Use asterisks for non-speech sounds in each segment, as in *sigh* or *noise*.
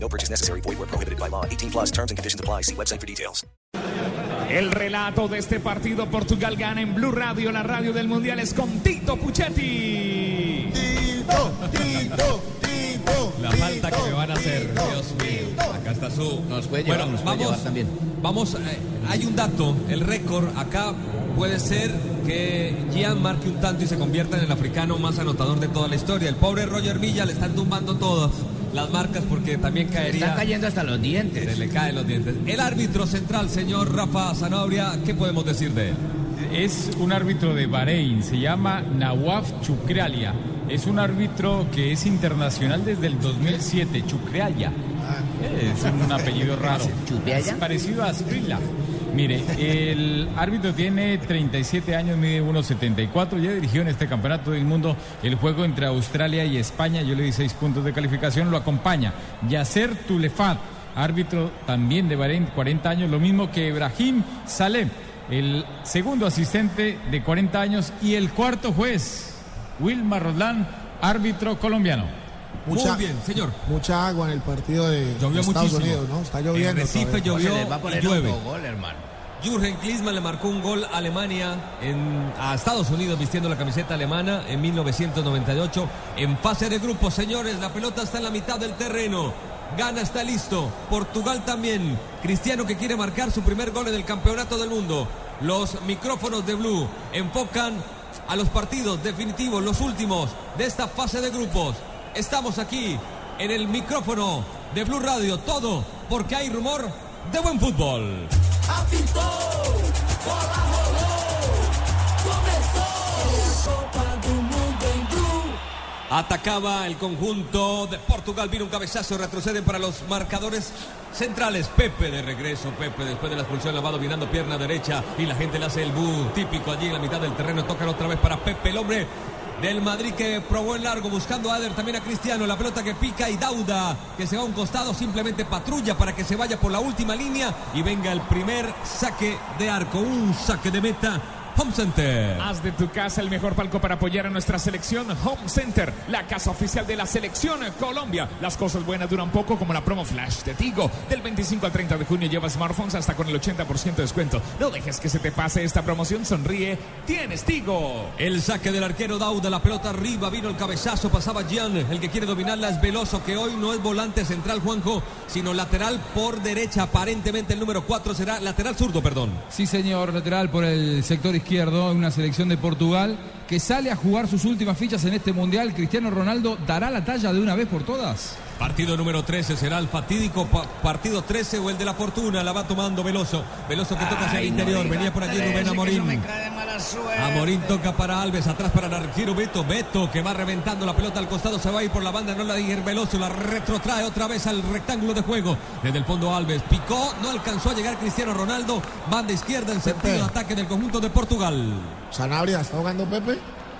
No purchase necessary. Void where prohibited by law. 18 plus terms and conditions apply. See website for details. El relato de este partido Portugal gana en Blue Radio, la radio del Mundial es con Tito Puchetti. Tito, Tito, Tito. La falta que me van a hacer, Dios mío. Acá está su. Nos puede llevar, Bueno, nos puede vamos, llevar también. Vamos, eh, hay un dato, el récord acá puede ser que Gian marque un tanto y se convierta en el africano más anotador de toda la historia. El pobre Roger Villa le están tumbando todas las marcas porque también caería. Están cayendo hasta los dientes. Se le caen los dientes. El árbitro central, señor Rafa Zanabria, ¿qué podemos decir de él? Es un árbitro de Bahrein, se llama Nawaf Chukralia. Es un árbitro que es internacional desde el 2007, Chukralia. Es un apellido raro. Es parecido a Skrilla. Mire, el árbitro tiene 37 años, mide 1,74. Ya dirigió en este campeonato del mundo el juego entre Australia y España. Yo le di 6 puntos de calificación. Lo acompaña Yasser Tulefat, árbitro también de Bahrein, 40 años, lo mismo que Ibrahim Saleh, el segundo asistente de 40 años y el cuarto juez, Wilmar Roldán, árbitro colombiano. Mucha- Muy bien, señor. Mucha agua en el partido de Llovió Estados muchísimo. Unidos, ¿no? Está En lloviendo. Recife todavía. llovió va a y poner llueve. autogol, hermano. Jürgen Klinsmann le marcó un gol a Alemania en, a Estados Unidos vistiendo la camiseta alemana en 1998 en fase de grupos. Señores, la pelota está en la mitad del terreno. Gana está listo. Portugal también. Cristiano que quiere marcar su primer gol en el campeonato del mundo. Los micrófonos de Blue enfocan a los partidos definitivos, los últimos de esta fase de grupos. Estamos aquí en el micrófono de Blue Radio. Todo porque hay rumor de buen fútbol. Atacaba el conjunto de Portugal, vino un cabezazo, retroceden para los marcadores centrales. Pepe de regreso, Pepe después de la expulsión la va dominando pierna derecha y la gente le hace el bu típico allí en la mitad del terreno. Tocan otra vez para Pepe, el hombre del Madrid que probó el largo buscando a Ader, también a Cristiano, la pelota que pica y Dauda que se va a un costado, simplemente patrulla para que se vaya por la última línea y venga el primer saque de arco, un saque de meta. Home Center. Haz de tu casa el mejor palco para apoyar a nuestra selección Home Center, la casa oficial de la selección Colombia. Las cosas buenas duran poco, como la promo Flash de Tigo. Del 25 al 30 de junio lleva smartphones hasta con el 80% de descuento. No dejes que se te pase esta promoción, sonríe, tienes Tigo. El saque del arquero Dauda, la pelota arriba, vino el cabezazo, pasaba Gian, el que quiere dominarla es Veloso, que hoy no es volante central Juanjo, sino lateral por derecha, aparentemente el número 4 será lateral zurdo, perdón. Sí, señor, lateral por el sector izquierdo, una selección de Portugal que sale a jugar sus últimas fichas en este mundial. Cristiano Ronaldo dará la talla de una vez por todas. Partido número 13 será el fatídico pa- partido 13 o el de la fortuna, la va tomando Veloso, Veloso que toca hacia el interior, venía por allí Rubén Amorín. Amorín toca para Alves, atrás para el arquero Beto. Beto que va reventando la pelota al costado, se va a ir por la banda, no la diga Veloso, la retrotrae otra vez al rectángulo de juego. Desde el fondo Alves picó, no alcanzó a llegar Cristiano Ronaldo. Banda izquierda en sentido de ataque del conjunto de Portugal. Sanabria, ¿está jugando Pepe?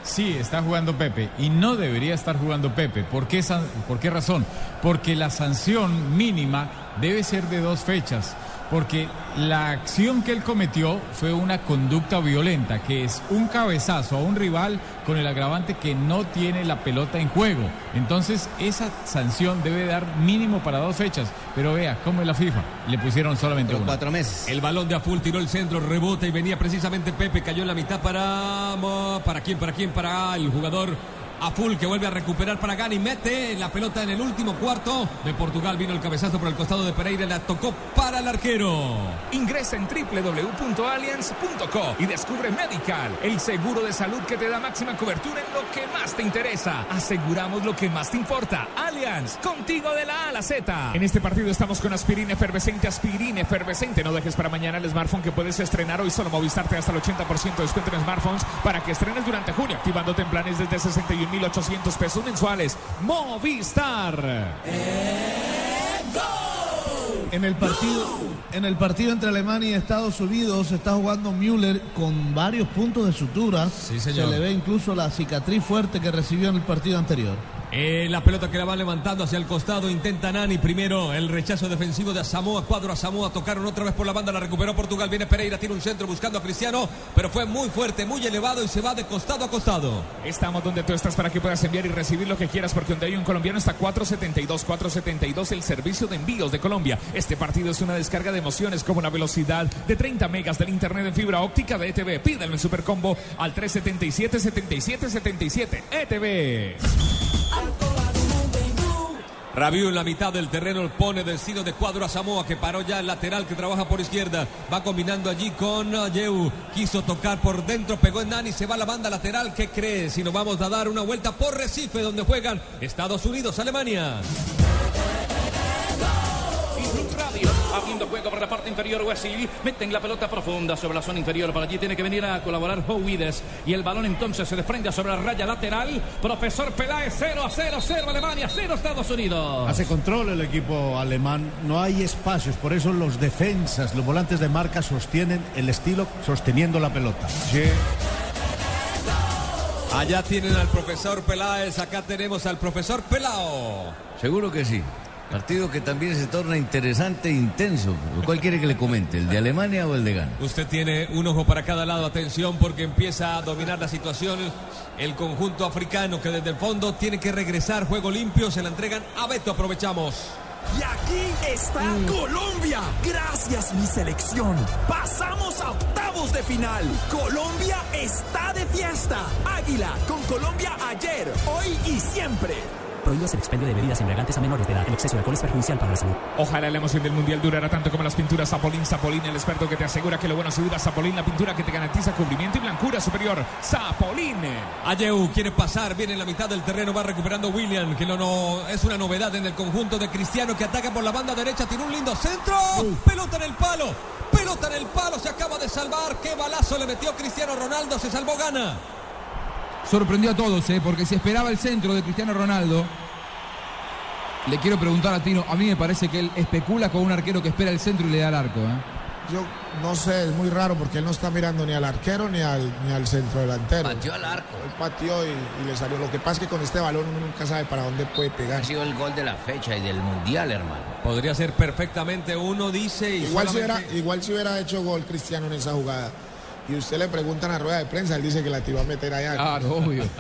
Sí, está jugando Pepe y no debería estar jugando Pepe. ¿Por qué, ¿Por qué razón? Porque la sanción mínima debe ser de dos fechas. Porque la acción que él cometió fue una conducta violenta, que es un cabezazo a un rival con el agravante que no tiene la pelota en juego. Entonces, esa sanción debe dar mínimo para dos fechas. Pero vea, ¿cómo es la FIFA? Le pusieron solamente Pero una. cuatro meses. El balón de Aful tiró el centro, rebota y venía precisamente Pepe, cayó en la mitad para... ¿Para quién? ¿Para quién? Para el jugador Aful que vuelve a recuperar para Gani, mete la pelota en el último cuarto de Portugal, vino el cabezazo por el costado de Pereira, la tocó para el arquero. Ingresa en www.allianz.co y descubre Medical, el seguro de salud que te da máxima cobertura en lo que más te interesa. Aseguramos lo que más te importa. Allianz, contigo de la A a la Z. En este partido estamos con aspirina efervescente, aspirina efervescente. No dejes para mañana el smartphone que puedes estrenar hoy. Solo Movistar te hasta el 80% de descuento en smartphones para que estrenes durante junio, activándote en planes desde 61.800 pesos mensuales. Movistar. En el partido, en el partido entre Alemania y Estados Unidos está jugando Müller con varios puntos de sutura. Sí, señor. Se le ve incluso la cicatriz fuerte que recibió en el partido anterior. Eh, la pelota que la va levantando hacia el costado, intenta Nani primero el rechazo defensivo de Asamoah, cuadro Asamoah, tocaron otra vez por la banda, la recuperó Portugal, viene Pereira, tiene un centro buscando a Cristiano, pero fue muy fuerte, muy elevado y se va de costado a costado. Estamos donde tú estás para que puedas enviar y recibir lo que quieras, porque donde hay un colombiano está 472, 472, el servicio de envíos de Colombia. Este partido es una descarga de emociones como una velocidad de 30 megas del internet en fibra óptica de ETV. Pídelo en Supercombo al 377 77 77 ETV. Rabiu en la mitad del terreno pone destino de cuadro a Samoa que paró ya el lateral que trabaja por izquierda. Va combinando allí con Yeu. Quiso tocar por dentro, pegó en Nani, se va la banda lateral. ¿Qué cree? Si nos vamos a dar una vuelta por Recife donde juegan Estados Unidos, Alemania. Abriendo juego por la parte inferior, Wesley meten la pelota profunda sobre la zona inferior, por allí tiene que venir a colaborar Howides y el balón entonces se desprende sobre la raya lateral, profesor Peláez 0 a 0, 0 Alemania, 0 Estados Unidos. Hace control el equipo alemán, no hay espacios, por eso los defensas, los volantes de marca sostienen el estilo sosteniendo la pelota. Allá tienen al profesor Peláez, acá tenemos al profesor Pelao. Seguro que sí. Partido que también se torna interesante e intenso. ¿Cuál quiere que le comente? ¿El de Alemania o el de Ghana? Usted tiene un ojo para cada lado, atención porque empieza a dominar la situación el conjunto africano que desde el fondo tiene que regresar, juego limpio, se la entregan a Beto, aprovechamos. Y aquí está Colombia. Gracias mi selección. Pasamos a octavos de final. Colombia está de fiesta. Águila con Colombia ayer, hoy y siempre. Prohíbas el expendio de bebidas embriagantes a menores de edad. El exceso de alcohol es perjudicial para la salud. Ojalá la emoción del mundial durara tanto como las pinturas Zapolín. Zapolín, el experto que te asegura que lo bueno se dura. Zapolín, la pintura que te garantiza cubrimiento y blancura superior. Zapolín. Ayeu quiere pasar, viene en la mitad del terreno, va recuperando William, que lo no, es una novedad en el conjunto de Cristiano que ataca por la banda derecha, tiene un lindo centro, pelota en el palo, pelota en el palo, se acaba de salvar, qué balazo le metió Cristiano Ronaldo, se salvó gana. Sorprendió a todos, ¿eh? porque se esperaba el centro de Cristiano Ronaldo. Le quiero preguntar a Tino, a mí me parece que él especula con un arquero que espera el centro y le da el arco. ¿eh? Yo no sé, es muy raro porque él no está mirando ni al arquero ni al, ni al centro delantero. Pateó al arco. Él pateó y, y le salió. Lo que pasa es que con este balón uno nunca sabe para dónde puede pegar. Ha sido el gol de la fecha y del mundial, hermano. Podría ser perfectamente uno, dice. Y Igual si, hubiera, igual si hubiera hecho gol Cristiano en esa jugada y usted le pregunta en la rueda de prensa, él dice que la iba a meter allá. Claro, obvio. *laughs*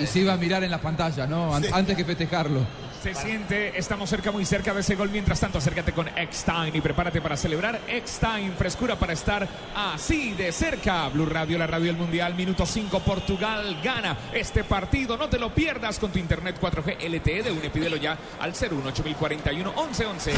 Y se iba a mirar en las pantallas, ¿no? An- Sí. Antes que festejarlo. Se siente, estamos cerca, muy cerca de ese gol. Mientras tanto, acércate con X-Time y prepárate para celebrar X-Time. Frescura para estar así de cerca. Blue Radio, la radio del Mundial. Minuto 5, Portugal gana este partido. No te lo pierdas con tu internet 4G LTE de UNE. Pídelo ya al 01841 1111.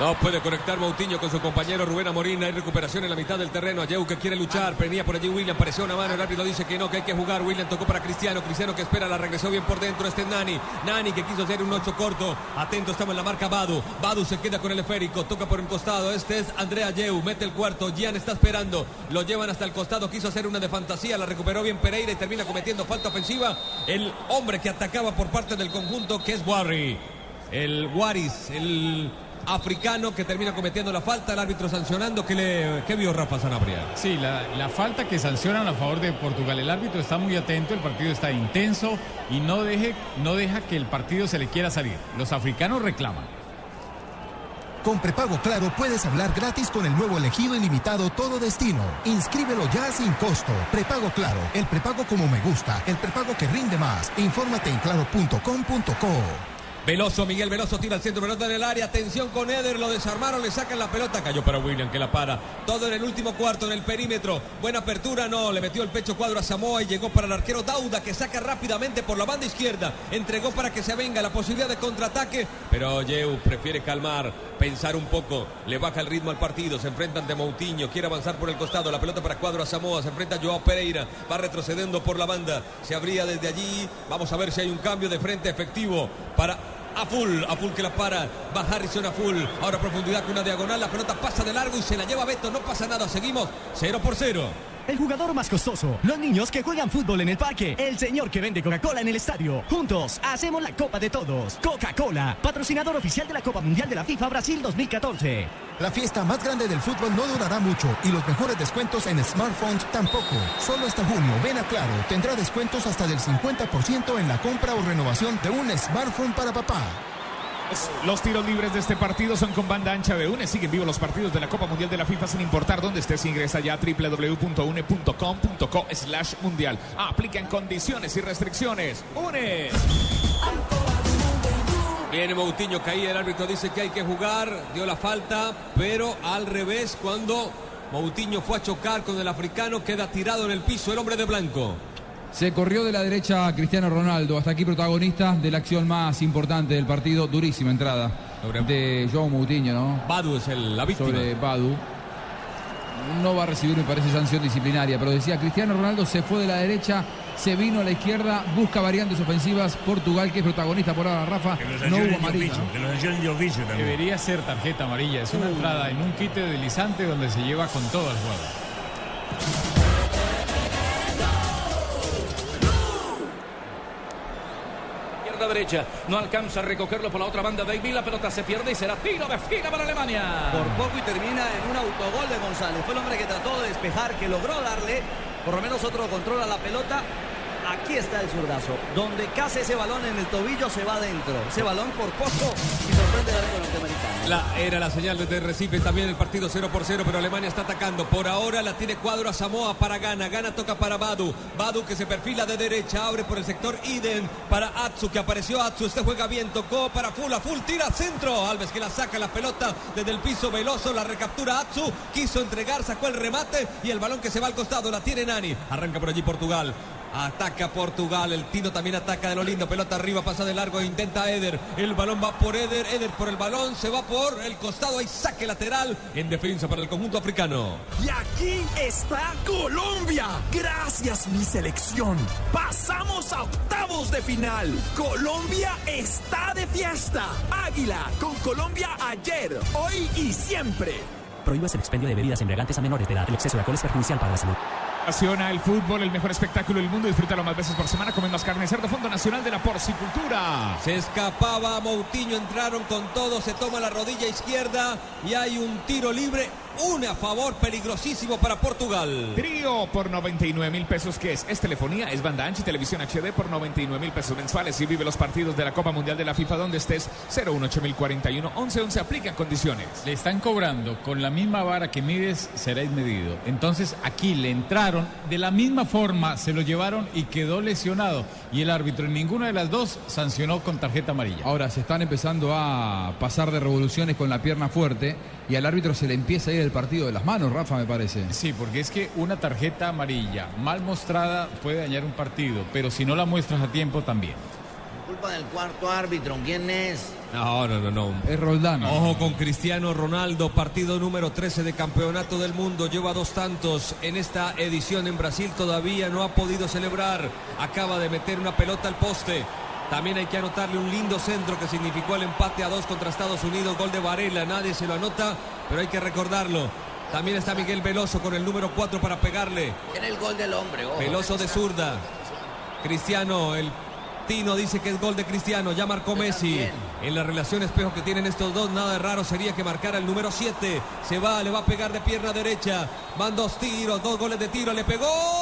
No puede conectar Moutinho con su compañero Rubén Amorín. Hay recuperación en la mitad del terreno. Ayeu que quiere luchar. Venía por allí William. Pareció una mano. El árbitro dice que no, que hay que jugar. William tocó para Cristiano. Cristiano que espera. La regresó bien por dentro. Este es Nani. Nani que quiso hacer un 8 corto. Atento, estamos en la marca Badu. Badu se queda con el esférico. Toca por el costado. Este es Andrea Ayeu. Mete el cuarto. Gian está esperando. Lo llevan hasta el costado. Quiso hacer una de fantasía. La recuperó bien Pereira y termina cometiendo falta ofensiva. El hombre que atacaba por parte del conjunto que es Warri. El Waris. El africano que termina cometiendo la falta, el árbitro sancionando. ¿Qué, le, qué vio Rafa Sanabria? Sí, la, la falta que sancionan a favor de Portugal. El árbitro está muy atento, el partido está intenso y no, deje, no deja que el partido se le quiera salir. Los africanos reclaman. Con prepago claro puedes hablar gratis con el nuevo elegido ilimitado Todo Destino. Inscríbelo ya sin costo. Prepago claro, el prepago como me gusta, el prepago que rinde más. Infórmate en claro.com.co. Veloso, Miguel Veloso tira el centro, pelota en el área, atención con Eder, lo desarmaron, le sacan la pelota, cayó para William que la para. Todo en el último cuarto, en el perímetro. Buena apertura, no, le metió el pecho cuadro a Samoa y llegó para el arquero Dauda que saca rápidamente por la banda izquierda. Entregó para que se venga la posibilidad de contraataque, pero Yeu prefiere calmar, pensar un poco, le baja el ritmo al partido, se enfrentan de Moutinho, quiere avanzar por el costado, la pelota para cuadro a Samoa, se enfrenta a Joao Pereira, va retrocediendo por la banda, se abría desde allí, vamos a ver si hay un cambio de frente efectivo para a full, a full que la para, va Harrison a full, ahora profundidad con una diagonal, la pelota pasa de largo y se la lleva Beto, no pasa nada, seguimos. 0 por 0. El jugador más costoso, los niños que juegan fútbol en el parque, el señor que vende Coca-Cola en el estadio. Juntos hacemos la Copa de Todos. Coca-Cola, patrocinador oficial de la Copa Mundial de la FIFA Brasil 2014. La fiesta más grande del fútbol no durará mucho y los mejores descuentos en smartphones tampoco. Solo hasta junio, ven a Claro, tendrá descuentos hasta del 50% en la compra o renovación de un smartphone para papá. Los tiros libres de este partido son con banda ancha de UNE. Siguen vivos los partidos de la Copa Mundial de la FIFA sin importar dónde estés. Ingresa ya a www.une.com.co slash mundial. Aplican condiciones y restricciones. UNE. Viene Moutinho, caía, el árbitro dice que hay que jugar, dio la falta, pero al revés, cuando Moutinho fue a chocar con el africano, queda tirado en el piso el hombre de blanco. Se corrió de la derecha a Cristiano Ronaldo, hasta aquí protagonista de la acción más importante del partido, durísima entrada de João Moutinho, ¿no? Badu es el, la víctima. Sobre Badu. No va a recibir, me parece, sanción disciplinaria, pero decía Cristiano Ronaldo se fue de la derecha, se vino a la izquierda, busca variantes ofensivas. Portugal, que es protagonista por ahora, Rafa, no hubo amarilla. ¿no? Debería ser tarjeta amarilla. Es una entrada en un quite deslizante donde se lleva con todo el juego. Derecha, no alcanza a recogerlo por la otra banda David, la pelota se pierde y será tiro de esquina para Alemania. Por poco y termina en un autogol de González. Fue el hombre que trató de despejar, que logró darle por lo menos otro control a la pelota. Aquí está el zurdazo. Donde case ese balón en el tobillo se va adentro. Ese balón por poco y sorprende al arco norteamericano. La, era la señal de Recife también el partido 0 por 0, pero Alemania está atacando. Por ahora la tiene cuadro a Samoa para Gana. Gana toca para Badu. Badu que se perfila de derecha, abre por el sector Iden para Atsu, que apareció Atsu. Este juega bien, tocó para Full, a Full, tira centro. Alves que la saca la pelota desde el piso veloso, la recaptura Atsu. Quiso entregar, sacó el remate y el balón que se va al costado la tiene Nani. Arranca por allí Portugal. Ataca Portugal, el Tino también ataca de lo lindo, pelota arriba, pasa de largo, intenta Eder, el balón va por Eder, Eder por el balón, se va por el costado, hay saque lateral en defensa para el conjunto africano. Y aquí está Colombia. Gracias mi selección. Pasamos a octavos de final. Colombia está de fiesta. Águila con Colombia ayer, hoy y siempre. Prohíbas el expendio de bebidas embriagantes a menores de edad. El exceso de alcohol es perjudicial para la salud. Pasiona el fútbol, el mejor espectáculo del mundo. Disfrútalo más veces por semana. Comen más carne cerdo. Fondo Nacional de la Porcicultura. Se escapaba Moutinho, entraron con todo, se toma la rodilla izquierda y hay un tiro libre, una a favor, peligrosísimo para Portugal. Trío por 99 mil pesos, que es? Es telefonía, es banda ancha y televisión HD por 99 mil pesos mensuales y vive los partidos de la Copa Mundial de la FIFA donde estés 018041 1111 aplican condiciones. Le están cobrando con la misma vara que mides, seréis medido. Entonces aquí le entraron, de la misma forma se lo llevaron y quedó lesionado. Y el árbitro en ninguna de las dos sancionó con tarjeta amarilla. Ahora se están empezando a pasar de revoluciones con la pierna fuerte y al árbitro se le empieza a ir el partido de las manos, Rafa, me parece. Sí, porque es que una tarjeta amarilla mal mostrada puede dañar un partido, pero si no la muestras a tiempo también. Culpa del cuarto árbitro, ¿quién es? No, no, no, no. Es Roldán. Ojo con Cristiano Ronaldo, partido número 13 de Campeonato del Mundo. Lleva dos tantos en esta edición en Brasil. Todavía no ha podido celebrar. Acaba de meter una pelota al poste. También hay que anotarle un lindo centro que significó el empate a dos contra Estados Unidos. Gol de Varela. Nadie se lo anota, pero hay que recordarlo. También está Miguel Veloso con el número 4 para pegarle. Tiene el gol del hombre. Veloso de zurda. Cristiano, el Tino dice que es gol de Cristiano, ya marcó Messi. En la relación espejo que tienen estos dos, nada de raro sería que marcara el número 7. Se va, le va a pegar de pierna derecha. Van dos tiros, dos goles de tiro, le pegó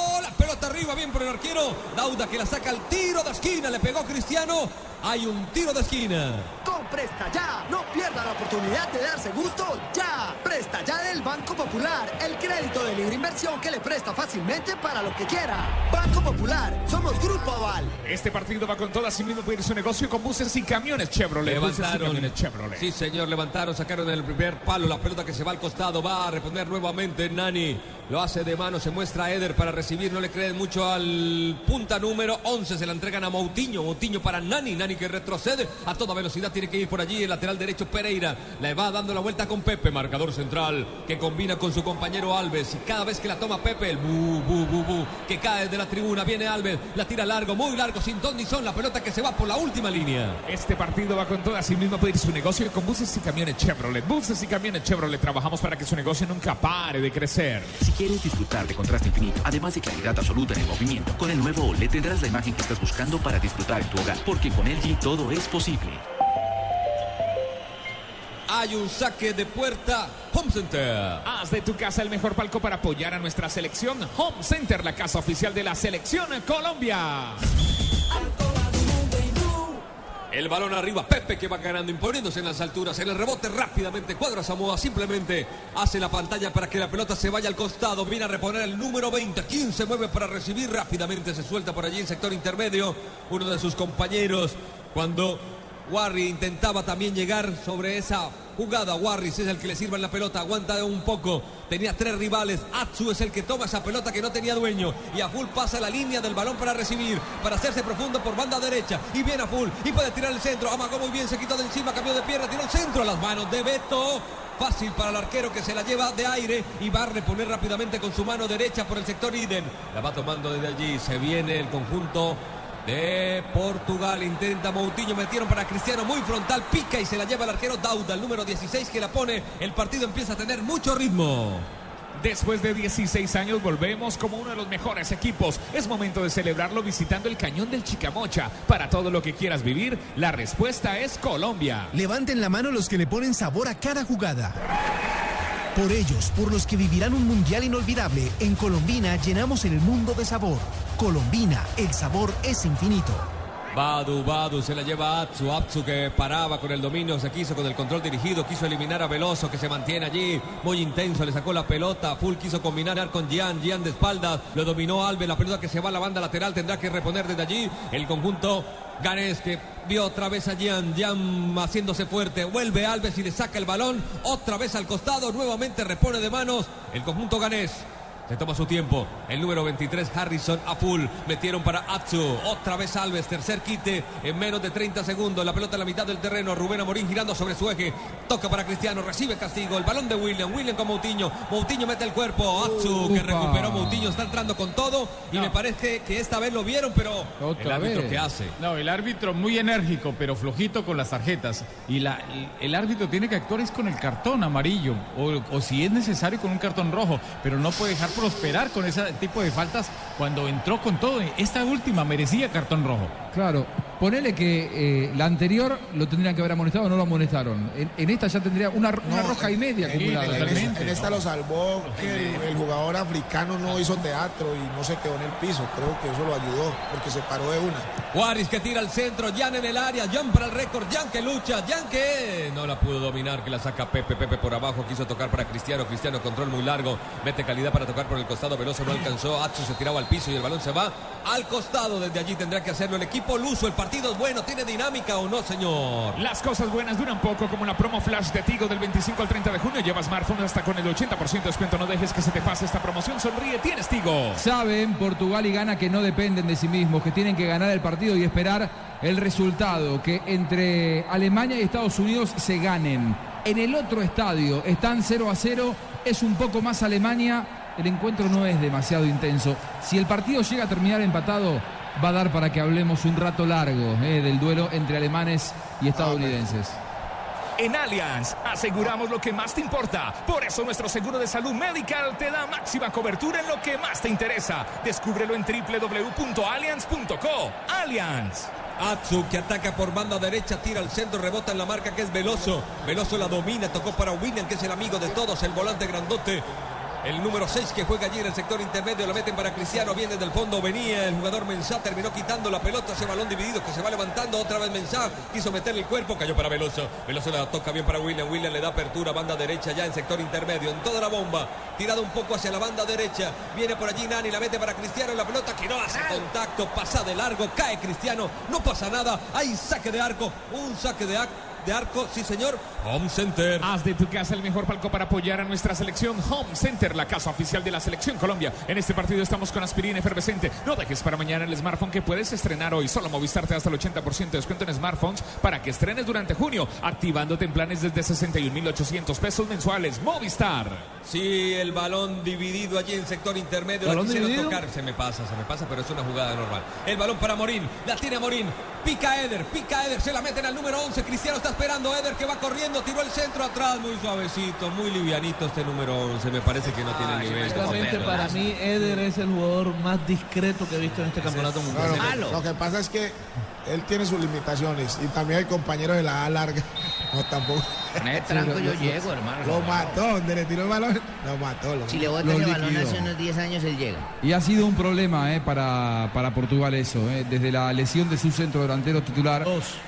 arriba, bien por el arquero. Dauda que la saca al tiro de esquina, le pegó Cristiano. Hay un tiro de esquina. Con Presta Ya, no pierda la oportunidad de darse gusto ya. Presta Ya del Banco Popular, el crédito de libre inversión que le presta fácilmente para lo que quiera. Banco Popular, somos Grupo Aval. Este partido va con todas, así mismo puede ir su negocio con buses y camiones Chevrolet. Y Levantaron. camiones Chevrolet. Sí, señor, levantaron, sacaron el primer palo, la pelota que se va al costado, va a responder nuevamente Nani. Lo hace de mano, se muestra Eder para recibir, no le creen mucho al punta número 11, se la entregan a Moutinho, Moutinho para Nani, Nani que retrocede a toda velocidad, tiene que ir por allí el lateral derecho Pereira, le va dando la vuelta con Pepe, marcador central, que combina con su compañero Alves. Y cada vez que la toma Pepe, el bu, bu, bu, bu, que cae de la tribuna, viene Alves, la tira largo, muy largo, sin ton ni son, la pelota que se va por la última línea. Este partido va con todo, así mismo puede ir su negocio con buses y camiones Chevrolet. Buses y camiones Chevrolet, trabajamos para que su negocio nunca pare de crecer. Si quieres disfrutar de contraste infinito, además de claridad absoluta en el movimiento, con el nuevo OLED tendrás la imagen que estás buscando para disfrutar en tu hogar, porque con LG todo es posible. Hay un saque de puerta. Home Center. Haz de tu casa el mejor palco para apoyar a nuestra selección. Home Center, la casa oficial de la selección Colombia. El balón arriba, Pepe que va ganando, imponiéndose en las alturas. En el rebote rápidamente cuadra Samoa. Simplemente hace la pantalla para que la pelota se vaya al costado. Viene a reponer el número 20. 15 mueve para recibir. Rápidamente se suelta por allí en sector intermedio. Uno de sus compañeros cuando Warri intentaba también llegar sobre esa jugada. Warris es el que le sirva en la pelota. Aguanta un poco. Tenía tres rivales. Atsu es el que toma esa pelota que no tenía dueño. Y a full pasa la línea del balón para recibir. Para hacerse profundo por banda derecha. Y viene a full. Y puede tirar el centro. Amagó muy bien. Se quitó de encima. Cambió de pierna. Tiró el centro a las manos de Beto. Fácil para el arquero que se la lleva de aire y va a reponer rápidamente con su mano derecha por el sector Iden. La va tomando desde allí. Se viene el conjunto de Portugal. Intenta Moutinho, metieron para Cristiano muy frontal, pica y se la lleva el arquero Dauda, el número 16 que la pone. El partido empieza a tener mucho ritmo. Después de 16 años volvemos como uno de los mejores equipos. Es momento de celebrarlo visitando el cañón del Chicamocha. Para todo lo que quieras vivir, la respuesta es Colombia. Levanten la mano los que le ponen sabor a cada jugada. Por ellos, por los que vivirán un mundial inolvidable, en Colombina llenamos el mundo de sabor. Colombina, el sabor es infinito. Badu, Badu se la lleva a Atsu, Atsu que paraba con el dominio, se quiso con el control dirigido, quiso eliminar a Veloso que se mantiene allí, muy intenso, le sacó la pelota, Full quiso combinar con Gian, Gian de espaldas, lo dominó Alves, la pelota que se va a la banda lateral tendrá que reponer desde allí el conjunto Ganes que vio otra vez a Gian, Gian haciéndose fuerte, vuelve Alves y le saca el balón, otra vez al costado, nuevamente repone de manos el conjunto Ganés. Se toma su tiempo. El número 23, Harrison a full. Metieron para Atsu. Otra vez Alves. Tercer quite en menos de 30 segundos. La pelota en la mitad del terreno. Rubén Amorín girando sobre su eje. Toca para Cristiano. Recibe castigo. El balón de William. William con Moutinho. Moutinho mete el cuerpo. Atsu que recuperó. Moutinho está entrando con todo. Y me parece que esta vez lo vieron, pero el árbitro que hace. No, el árbitro muy enérgico, pero flojito con las tarjetas. Y la, el árbitro tiene que actuar es con el cartón amarillo. O, o si es necesario con un cartón rojo. Pero no puede dejar prosperar con ese tipo de faltas cuando entró con todo. Esta última merecía cartón rojo. Claro, ponele que eh, la anterior lo tendrían que haber amonestado o no lo amonestaron. En, en esta ya tendría una, una roja y media acumulada. En, esta, en esta lo salvó que el, el jugador africano no hizo teatro y no se quedó en el piso. Creo que eso lo ayudó porque se paró de una. Juárez que tira al centro, Jan en el área, Jan para el récord, Jan que lucha, Jan que no la pudo dominar, que la saca Pepe, Pepe por abajo, quiso tocar para Cristiano, Cristiano control muy largo, mete calidad para tocar por el costado, Veloso no alcanzó, Atsu se tiraba al piso y el balón se va al costado, desde allí tendrá que hacerlo el equipo luso, el partido es bueno, tiene dinámica o no, señor. Las cosas buenas duran poco, como la promo flash de Tigo del 25 al 30 de junio, lleva smartphone hasta con el 80% de descuento, no dejes que se te pase esta promoción, sonríe, tienes Tigo. Saben Portugal y Gana que no dependen de sí mismos, que tienen que ganar el partido y esperar el resultado, que entre Alemania y Estados Unidos se ganen. En el otro estadio están 0 a 0, es un poco más Alemania, el encuentro no es demasiado intenso. Si el partido llega a terminar empatado, va a dar para que hablemos un rato largo eh, del duelo entre alemanes y estadounidenses. En Allianz aseguramos lo que más te importa. Por eso nuestro seguro de salud medical te da máxima cobertura en lo que más te interesa. Descúbrelo en www.allianz.co. Allianz. Atsu que ataca por banda derecha, tira al centro, rebota en la marca que es Veloso. Veloso la domina, tocó para William, que es el amigo de todos, el volante grandote. El número 6 que juega allí en el sector intermedio, lo meten para Cristiano, viene del fondo, venía el jugador Mensah, terminó quitando la pelota, ese balón dividido que se va levantando, otra vez Mensah, quiso meterle el cuerpo, cayó para Veloso, Veloso la toca bien para William, William le da apertura, banda derecha ya en sector intermedio, en toda la bomba, tirado un poco hacia la banda derecha, viene por allí Nani, la mete para Cristiano, la pelota que no hace contacto, pasa de largo, cae Cristiano, no pasa nada, hay saque de arco, un saque de arco de arco, sí señor. Home Center. Haz de tu casa el mejor palco para apoyar a nuestra selección. Home Center, la casa oficial de la selección Colombia. En este partido estamos con aspirina efervescente. No dejes para mañana el smartphone que puedes estrenar hoy. Solo Movistar te da hasta el 80% de descuento en smartphones para que estrenes durante junio, activándote en planes desde 61.800 pesos mensuales. Movistar. Sí, el balón dividido allí en sector intermedio. La ¿Balón quisiera dividido? tocar. Se me pasa, se me pasa, pero es una jugada normal. El balón para Morín. La tiene Morín. Pica Eder, pica Eder. Se la meten al número 11. Cristiano está esperando. Eder que va corriendo. Tiró el centro atrás. Muy suavecito, muy livianito este número 11. Me parece que no tiene el nivel. Sinceramente, para mí, Eder es el jugador más discreto que he visto en este campeonato mundial. Claro, lo que pasa es que él tiene sus limitaciones y también el compañero de la A larga. No, tampoco. Con ese *laughs* tranco yo llego, hermano. Lo mató, donde le tiró el balón, lo mató. Lo Si le bota ese balón hace unos 10 años, él llega. Y ha sido un problema eh, para, para Portugal eso, eh, desde la lesión de su centro delantero titular.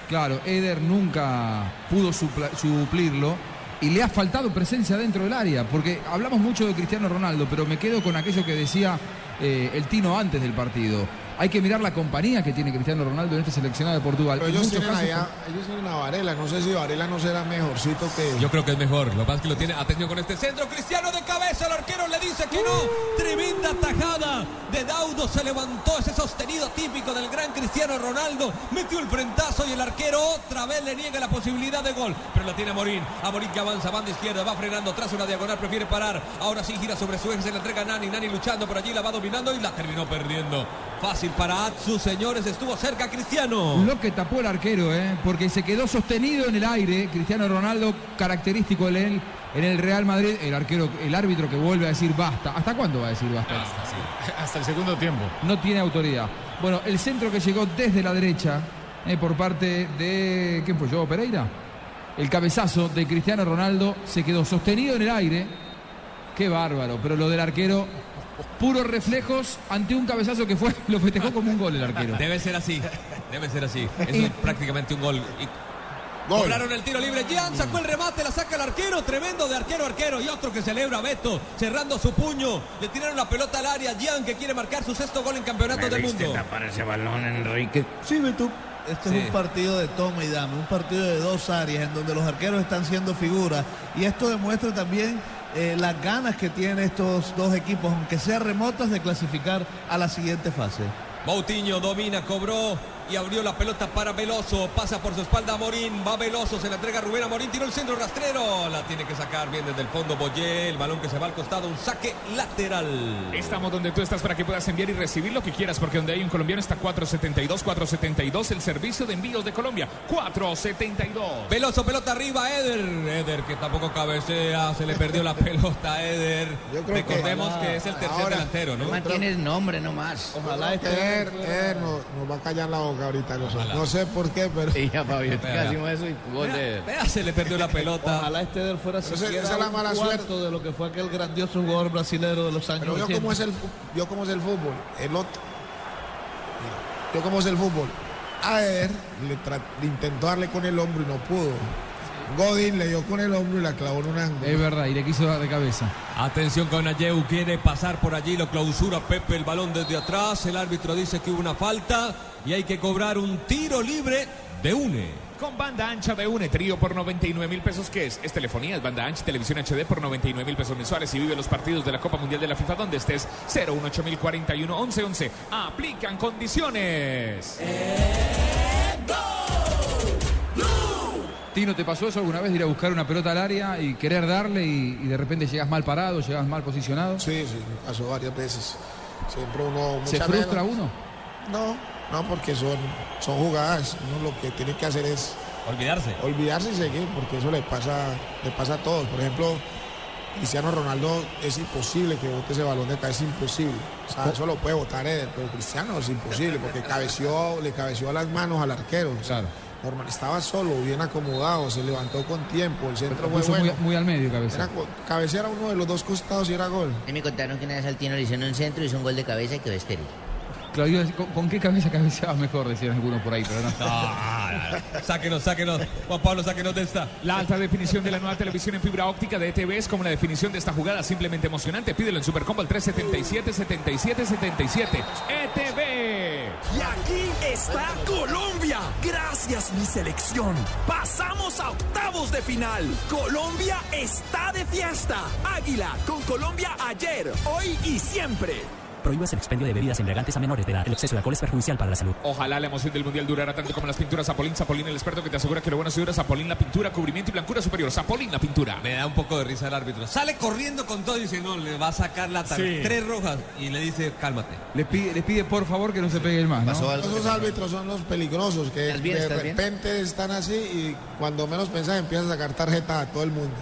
Claro, Eder nunca pudo supla- suplirlo y le ha faltado presencia dentro del área, porque hablamos mucho de Cristiano Ronaldo, pero me quedo con aquello que decía eh, el Tino antes del partido. Hay que mirar la compañía que tiene Cristiano Ronaldo en este seleccionado de Portugal. Pero ellos tienen, casos- allá, ellos tienen a Varela. No sé si Varela no será mejorcito que. Yo creo que es mejor. Lo es que lo tiene. Atención con este centro. Cristiano de cabeza. El arquero le dice que no. Tremenda tajada de Daudo. Se levantó ese sostenido típico del gran Cristiano Ronaldo. Metió el frentazo y el arquero otra vez le niega la posibilidad de gol. Pero la tiene a Morín. A Morín que avanza. Banda izquierda. Va frenando tras una diagonal. Prefiere parar. Ahora sí gira sobre su eje. Se la entrega a Nani. Nani luchando por allí. La va dominando y la terminó perdiendo. Fácil para Atsu, señores. Estuvo cerca Cristiano. Lo que tapó el arquero, ¿eh? porque se quedó sostenido en el aire. Cristiano Ronaldo, característico de él en el Real Madrid. El arquero, el árbitro que vuelve a decir basta. ¿Hasta cuándo va a decir basta? *laughs* Hasta el segundo tiempo. No tiene autoridad. Bueno, el centro que llegó desde la derecha eh, por parte de. ¿Quién fue? ¿Yo? Pereira. El cabezazo de Cristiano Ronaldo se quedó sostenido en el aire. Qué bárbaro. Pero lo del arquero. Puros reflejos ante un cabezazo que fue, lo festejó como un gol el arquero. Debe ser así, debe ser así. Eso es prácticamente un gol. Y- Cobraron el tiro libre. Gian sacó el remate, la saca el arquero. Tremendo de arquero a arquero. Y otro que celebra Beto, cerrando su puño. Le tiraron la pelota al área. Gian que quiere marcar su sexto gol en campeonato del mundo. tapar ese balón, Enrique. Sí, Beto. Este Sí. es un partido de toma y dame, un partido de dos áreas en donde los arqueros están siendo figuras. Y esto demuestra también eh, las ganas que tienen estos dos equipos, aunque sean remotas, de clasificar a la siguiente fase. Moutinho domina, cobró y abrió la pelota para Veloso. Pasa por su espalda a Morín. Va Veloso, se la entrega a Rubén a Morín. Tiró el centro rastrero. La tiene que sacar bien desde el fondo Boyé. El balón que se va al costado. Un saque lateral. Estamos donde tú estás para que puedas enviar y recibir lo que quieras, porque donde hay un colombiano está 472, 472, el servicio de envíos de Colombia, 472. Veloso, pelota arriba, Eder. Eder que tampoco cabecea, se le perdió la *laughs* pelota a Eder. Yo creo que- Recordemos que, es el tercer Ahora- delantero, ¿no? Tienes nombre nomás. Ojalá este Eder, Eder nos, nos va a callar la boca ahorita. No sé, no sé por qué, pero. Sí, ya, Fabio, hicimos eso y gol de... Vea, se le perdió la pelota. Ojalá este fuera Pero esa- siquiera esa es la mala suerte. de lo que fue aquel grandioso jugador brasilero de los años Pero 80. cómo es el, vio cómo es el fútbol. El otro. Vio cómo es el fútbol. A Eder le, le intentó darle con el hombro y no pudo. Godín le dio con el hombro y la clavó en un ángulo. Es verdad, y le quiso dar de cabeza. Atención con Ayeu, quiere pasar por allí, lo clausura Pepe el balón desde atrás, el árbitro dice que hubo una falta y hay que cobrar un tiro libre de UNE. Con banda ancha de UNE, trío por 99 mil pesos, ¿qué es? Es telefonía, es banda ancha, televisión HD por 99 mil pesos mensuales y vive los partidos de la Copa Mundial de la FIFA donde estés 018 mil 41 11 11. Aplican condiciones. Tino, ¿te pasó eso alguna vez de ir a buscar una pelota al área y querer darle y, y de repente llegas mal parado, llegas mal posicionado? Sí, sí, me pasó varias veces. Siempre uno. ¿Se frustra veces- uno? No, no, porque son, son jugadas. Uno lo que tiene que hacer es Olvidarse. olvidarse y seguir, porque eso le pasa, le pasa a todos. Por ejemplo, Cristiano Ronaldo es imposible que bote ese balón de acá, es imposible. O sea, eso lo puede botar él, pero Cristiano es imposible, porque cabeció, le cabeció a las manos al arquero. O sea, normal, estaba solo, bien acomodado, se levantó con tiempo, el centro fue bueno. muy, muy al medio, cabeza. Era co- cabecear a uno de los dos costados y era gol. Mí me contaron que una vez al Tino le hicieron un centro, hizo un gol de cabeza y quedó estéril. Decir, ¿con, con qué cabeza cabeceaba mejor? Decían algunos por ahí, pero no. No, *laughs* sáquenos, sáquenos. Juan Pablo, sáquenos de esta. La alta definición de la nueva televisión en fibra óptica de ETV es como la definición de esta jugada simplemente emocionante. Pídelo en Supercombo al 377 77 77. ETV. Y aquí está Colombia. Gracias mi selección. Pasamos a octavos de final. Colombia está de fiesta. Águila con Colombia ayer, hoy y siempre. Prohíbas el expendio de bebidas embriagantes a menores de edad. El exceso de alcohol es perjudicial para la salud. Ojalá la emoción del mundial durara tanto como las pinturas Zapolín. Zapolín, el experto que te asegura que lo bueno se dura. Zapolín, la pintura, cubrimiento y blancura superior. Zapolín, la pintura. Me da un poco de risa el árbitro. Sale corriendo con todo y dice, no, le va a sacar la tar- Sí. tres rojas. Y le dice, cálmate. Les pide, les pide por favor que no se pegue el más, ¿no? Esos árbitros son los peligrosos, que ¿Estás bien, de bien? repente están así y cuando menos pensás empiezan a sacar tarjetas a todo el mundo.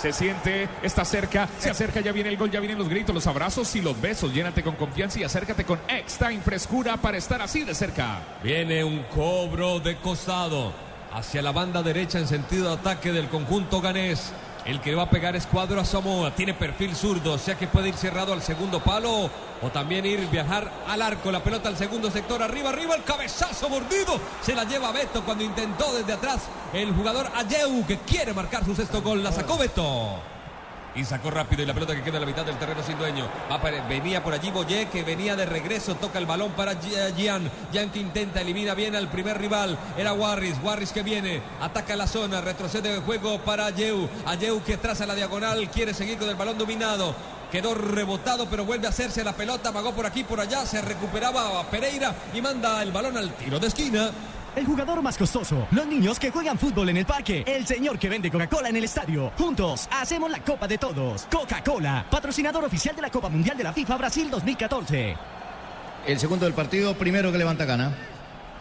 Se siente, está cerca, se acerca, ya viene el gol, ya vienen los gritos, los abrazos y los besos. Llénate con confianza y acércate con X-Time Frescura para estar así de cerca. Viene un cobro de costado hacia la banda derecha en sentido de ataque del conjunto ganés. El que va a pegar es Cuadro a Samoa. Tiene perfil zurdo, o sea que puede ir cerrado al segundo palo o también ir viajar al arco. La pelota al segundo sector, arriba, arriba, el cabezazo mordido. Se la lleva Beto cuando intentó desde atrás el jugador Ayeu que quiere marcar su sexto gol. La sacó Beto. Y sacó rápido y la pelota que queda en la mitad del terreno sin dueño. Venía por allí Boyé que venía de regreso. Toca el balón para Gi- Gian. Gian que intenta, elimina bien al primer rival. Era Warris. Warris que viene. Ataca la zona. Retrocede el juego para Ayeu. Ayeu que traza la diagonal. Quiere seguir con el balón dominado. Quedó rebotado, pero vuelve a hacerse la pelota. Amagó por aquí, por allá. Se recuperaba Pereira y manda el balón al tiro de esquina. El jugador más costoso. Los niños que juegan fútbol en el parque. El señor que vende Coca-Cola en el estadio. Juntos hacemos la Copa de Todos. Coca-Cola, patrocinador oficial de la Copa Mundial de la FIFA Brasil 2014. El segundo del partido, primero que levanta gana.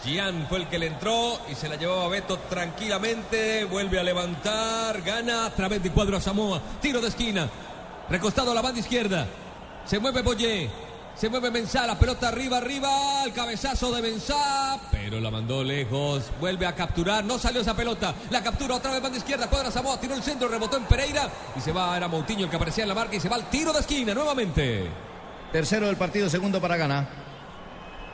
Gian fue el que le entró y se la llevaba Beto tranquilamente. Vuelve a levantar. Gana a través de cuadro a Samoa. Tiro de esquina. Recostado a la banda izquierda. Se mueve Boyé. Se mueve Mensah. La pelota arriba, arriba. El cabezazo de Mensah. Pero la mandó lejos. Vuelve a capturar. No salió esa pelota. La captura otra vez banda izquierda. Cuadra Samoa. Tiró el centro. Rebotó en Pereira. Y se va. Era Moutinho el que aparecía en la marca. Y se va al tiro de esquina nuevamente. Tercero del partido, segundo para gana.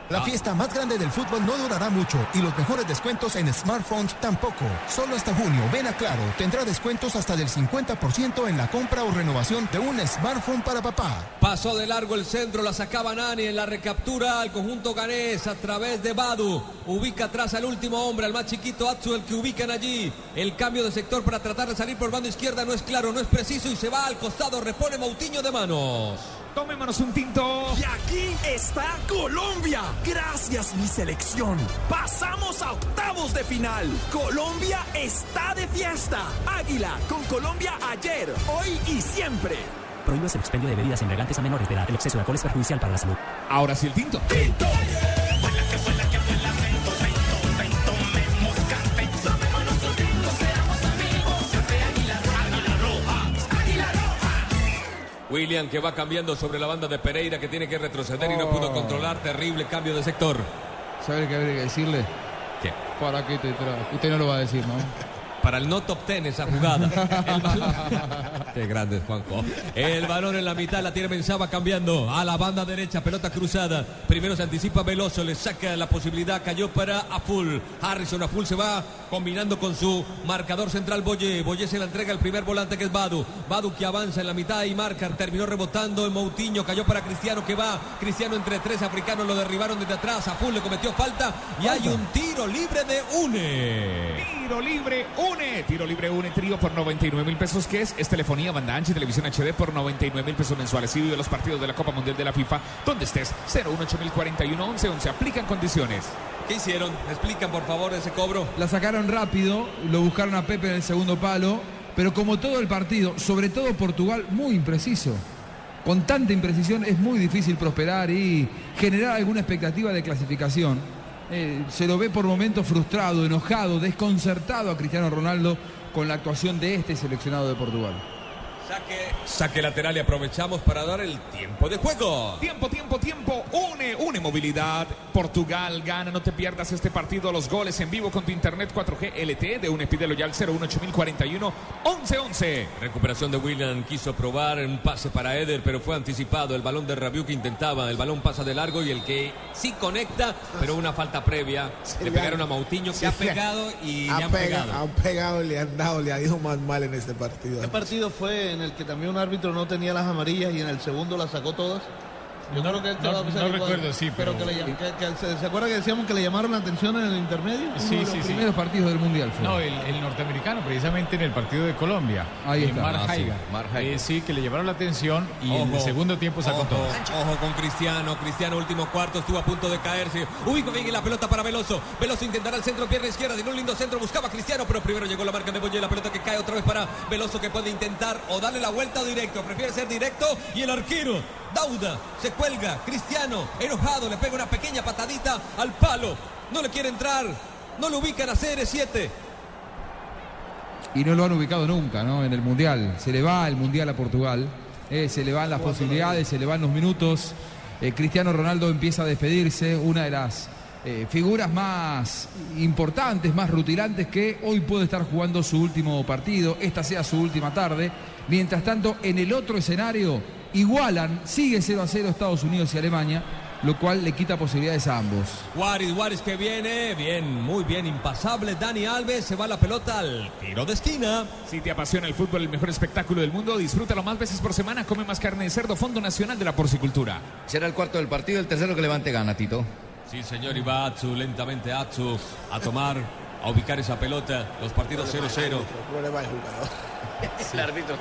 La fiesta más grande del fútbol no durará mucho y los mejores descuentos en smartphones tampoco. Solo hasta junio, ven a Claro, tendrá descuentos hasta del 50% en la compra o renovación de un smartphone para papá. Pasó de largo el centro, la sacaba Nani en la recaptura al conjunto ganés a través de Badu. Ubica atrás al último hombre, al más chiquito Atsu, el que ubican allí. El cambio de sector para tratar de salir por banda izquierda no es claro, no es preciso y se va al costado, repone Moutinho de manos. Tomémonos un tinto. Y aquí está Colombia. Gracias mi selección. Pasamos a octavos de final. Colombia está de fiesta. Águila con Colombia ayer, hoy y siempre. Prohíbas el expendio de bebidas embriagantes a menores de edad. El exceso de alcohol es perjudicial para la salud. Ahora sí el tinto. William que va cambiando sobre la banda de Pereira que tiene que retroceder y no pudo controlar. Terrible cambio de sector. ¿Sabe qué habría que decirle? ¿Qué? ¿Para qué te trae? Usted no lo va a decir, ¿no? *laughs* Para el no top ten esa jugada. El balón- *laughs* Qué grande, Juanjo. El balón en la mitad la tiene Mensaba cambiando a la banda derecha, pelota cruzada. Primero se anticipa Veloso, le saca la posibilidad, cayó para Aful. Harrison Aful se va combinando con su marcador central Boye. Boye se la entrega al primer volante que es Badu. Badu que avanza en la mitad y marca, terminó rebotando en Moutinho, cayó para Cristiano que va. Cristiano entre tres africanos lo derribaron desde atrás. Aful le cometió falta y hay un tiro libre de Une. Tiro libre, une. Tiro libre, une trío por 99 mil pesos. ¿Qué es? Es telefonía, banda ancha y televisión HD por 99 mil pesos mensuales. Y vive los partidos de la Copa Mundial de la FIFA. Donde estés, 018041 11 11. Aplican condiciones. ¿Qué hicieron? Explican por favor ese cobro. La sacaron rápido, lo buscaron a Pepe en el segundo palo, pero como todo el partido, sobre todo Portugal, muy impreciso. Con tanta imprecisión es muy difícil prosperar y generar alguna expectativa de clasificación. Eh, se lo ve por momentos frustrado, enojado, desconcertado a Cristiano Ronaldo con la actuación de este seleccionado de Portugal. Saque, saque lateral y aprovechamos para dar el tiempo de juego. Tiempo, tiempo, tiempo. Une, une movilidad. Portugal gana. No te pierdas este partido. Los goles en vivo con tu internet 4G LTE de un pídelo ya al 018041 1111. Recuperación de William. Quiso probar un pase para Eder, pero fue anticipado. El balón de Rabiu que intentaba. El balón pasa de largo y el que sí conecta, pero una falta previa. le le pegaron han- a Moutinho que Sí, ha pegado y han le han pega- pegado. Han pegado y le han dado, le ha ido más mal en este partido. Este partido fue en el que también un árbitro no tenía las amarillas y en el segundo las sacó todas. Yo No- creo que no- va a ser no igual. recuerdo, sí, pero- que le que- que se, ¿se acuerda que decíamos que le llamaron la atención en el intermedio? Sí, Uno de sí, los sí. Primeros partidos del Mundial fue. No, el, el norteamericano, precisamente en el partido de Colombia. Ahí eh, está. Mark Ah, sí. Eh, que le llevaron la atención y en el segundo tiempo sacó ojo, todo. Ojo con Cristiano. Cristiano, último cuarto, estuvo a punto de caerse. Uy, viene la pelota para Veloso. Veloso intentará el centro, pierna izquierda. Tiene un lindo centro, buscaba a Cristiano, pero primero llegó la marca de Boye. La pelota que cae otra vez para Veloso que puede intentar o darle la vuelta directo. Prefiere ser directo y el arquero. Dauda se cuelga. Cristiano, enojado, le pega una pequeña patadita al palo. No le quiere entrar. No lo ubican a CR7. y no lo han ubicado nunca, ¿no? En el Mundial. Se le va el Mundial a Portugal. eh, se le van las posibilidades, se le van los minutos. Eh, Cristiano Ronaldo empieza a despedirse, una de las eh, figuras más importantes, más rutilantes que hoy puede estar jugando su último partido, esta sea su última tarde. Mientras tanto, en el otro escenario, igualan, sigue 0 a 0 Estados Unidos y Alemania, lo cual le quita posibilidades a ambos. Juárez, Juárez que viene, bien, muy bien, impasable. Dani Alves se va la pelota al tiro de esquina. Si te apasiona el fútbol, el mejor espectáculo del mundo, disfrútalo más veces por semana. Come más carne de cerdo, Fondo Nacional de la Porcicultura. Será el cuarto del partido, el tercero que levante gana, Tito. Sí, señor, y va Atsu, lentamente Atsu a tomar, a ubicar esa pelota. Los partidos 0-0. Problema de jugador. *laughs* El árbitro.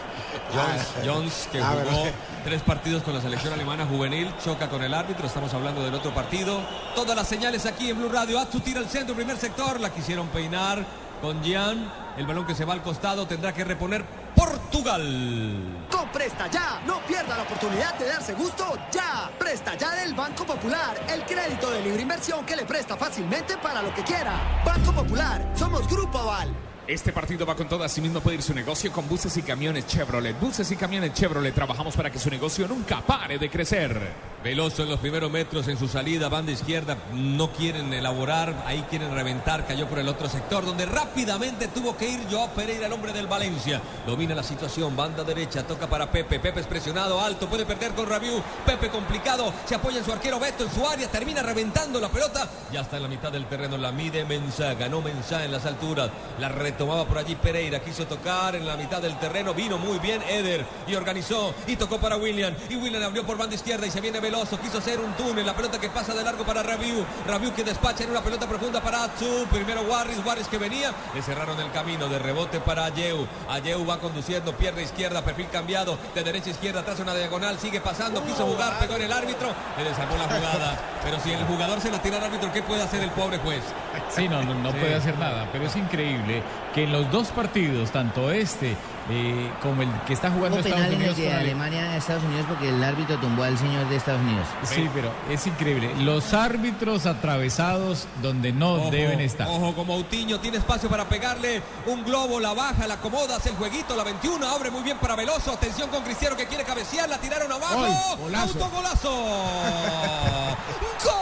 Jones, Jones, que Ah, jugó tres partidos con la selección alemana juvenil, choca con el árbitro, estamos hablando del otro partido. Todas las señales aquí en Blue Radio. Atsu tira al centro, primer sector, la quisieron peinar con Gian. El balón que se va al costado tendrá que reponer Portugal. Presta Ya, no pierda la oportunidad de darse gusto ya. Presta Ya del Banco Popular, el crédito de libre inversión que le presta fácilmente para lo que quiera. Banco Popular, somos Grupo Aval. Este partido va con todo, asimismo puede ir su negocio con buses y camiones Chevrolet. Buses y camiones Chevrolet, trabajamos para que su negocio nunca pare de crecer. Veloso en los primeros metros en su salida, banda izquierda, no quieren elaborar, ahí quieren reventar, cayó por el otro sector, donde rápidamente tuvo que ir Joao Pereira, el hombre del Valencia. Domina la situación, banda derecha, toca para Pepe, Pepe es presionado, alto, puede perder con Rabiu, Pepe complicado, se apoya en su arquero Beto en su área, termina reventando la pelota, ya está en la mitad del terreno, la mide Mensah, ganó Mensah en las alturas, la retomaba por allí Pereira, quiso tocar en la mitad del terreno, vino muy bien Eder y organizó y tocó para William, y William abrió por banda izquierda y se viene Veloso, quiso hacer un túnel, la pelota que pasa de largo para Rabiu, Rabiu que despacha en una pelota profunda para Atsu, primero Warris, Warris que venía, le cerraron el camino de rebote para Ayeu, Ayeu va conduciendo, pierna izquierda, perfil cambiado, de derecha a izquierda, tras una diagonal, sigue pasando, quiso jugar, pegó en el árbitro, le desarmó la jugada, pero si el jugador se la tira al árbitro, ¿qué puede hacer el pobre juez? Sí, no, no, no Sí. puede hacer nada, pero es increíble que en los dos partidos, tanto este eh, como el que está jugando Estados penal en el Unidos de Alemania a Estados Unidos porque el árbitro tumbó al señor de Estados Unidos. Sí, pero es increíble. Los árbitros atravesados donde no Ojo, deben estar. Ojo, como Moutinho tiene espacio para pegarle un globo, la baja, la acomoda, hace el jueguito, la 21, abre muy bien para Veloso. Atención con Cristiano que quiere cabecear, la tiraron abajo. ¡Ay, golazo! ¡Autogolazo! ¡Gol *laughs*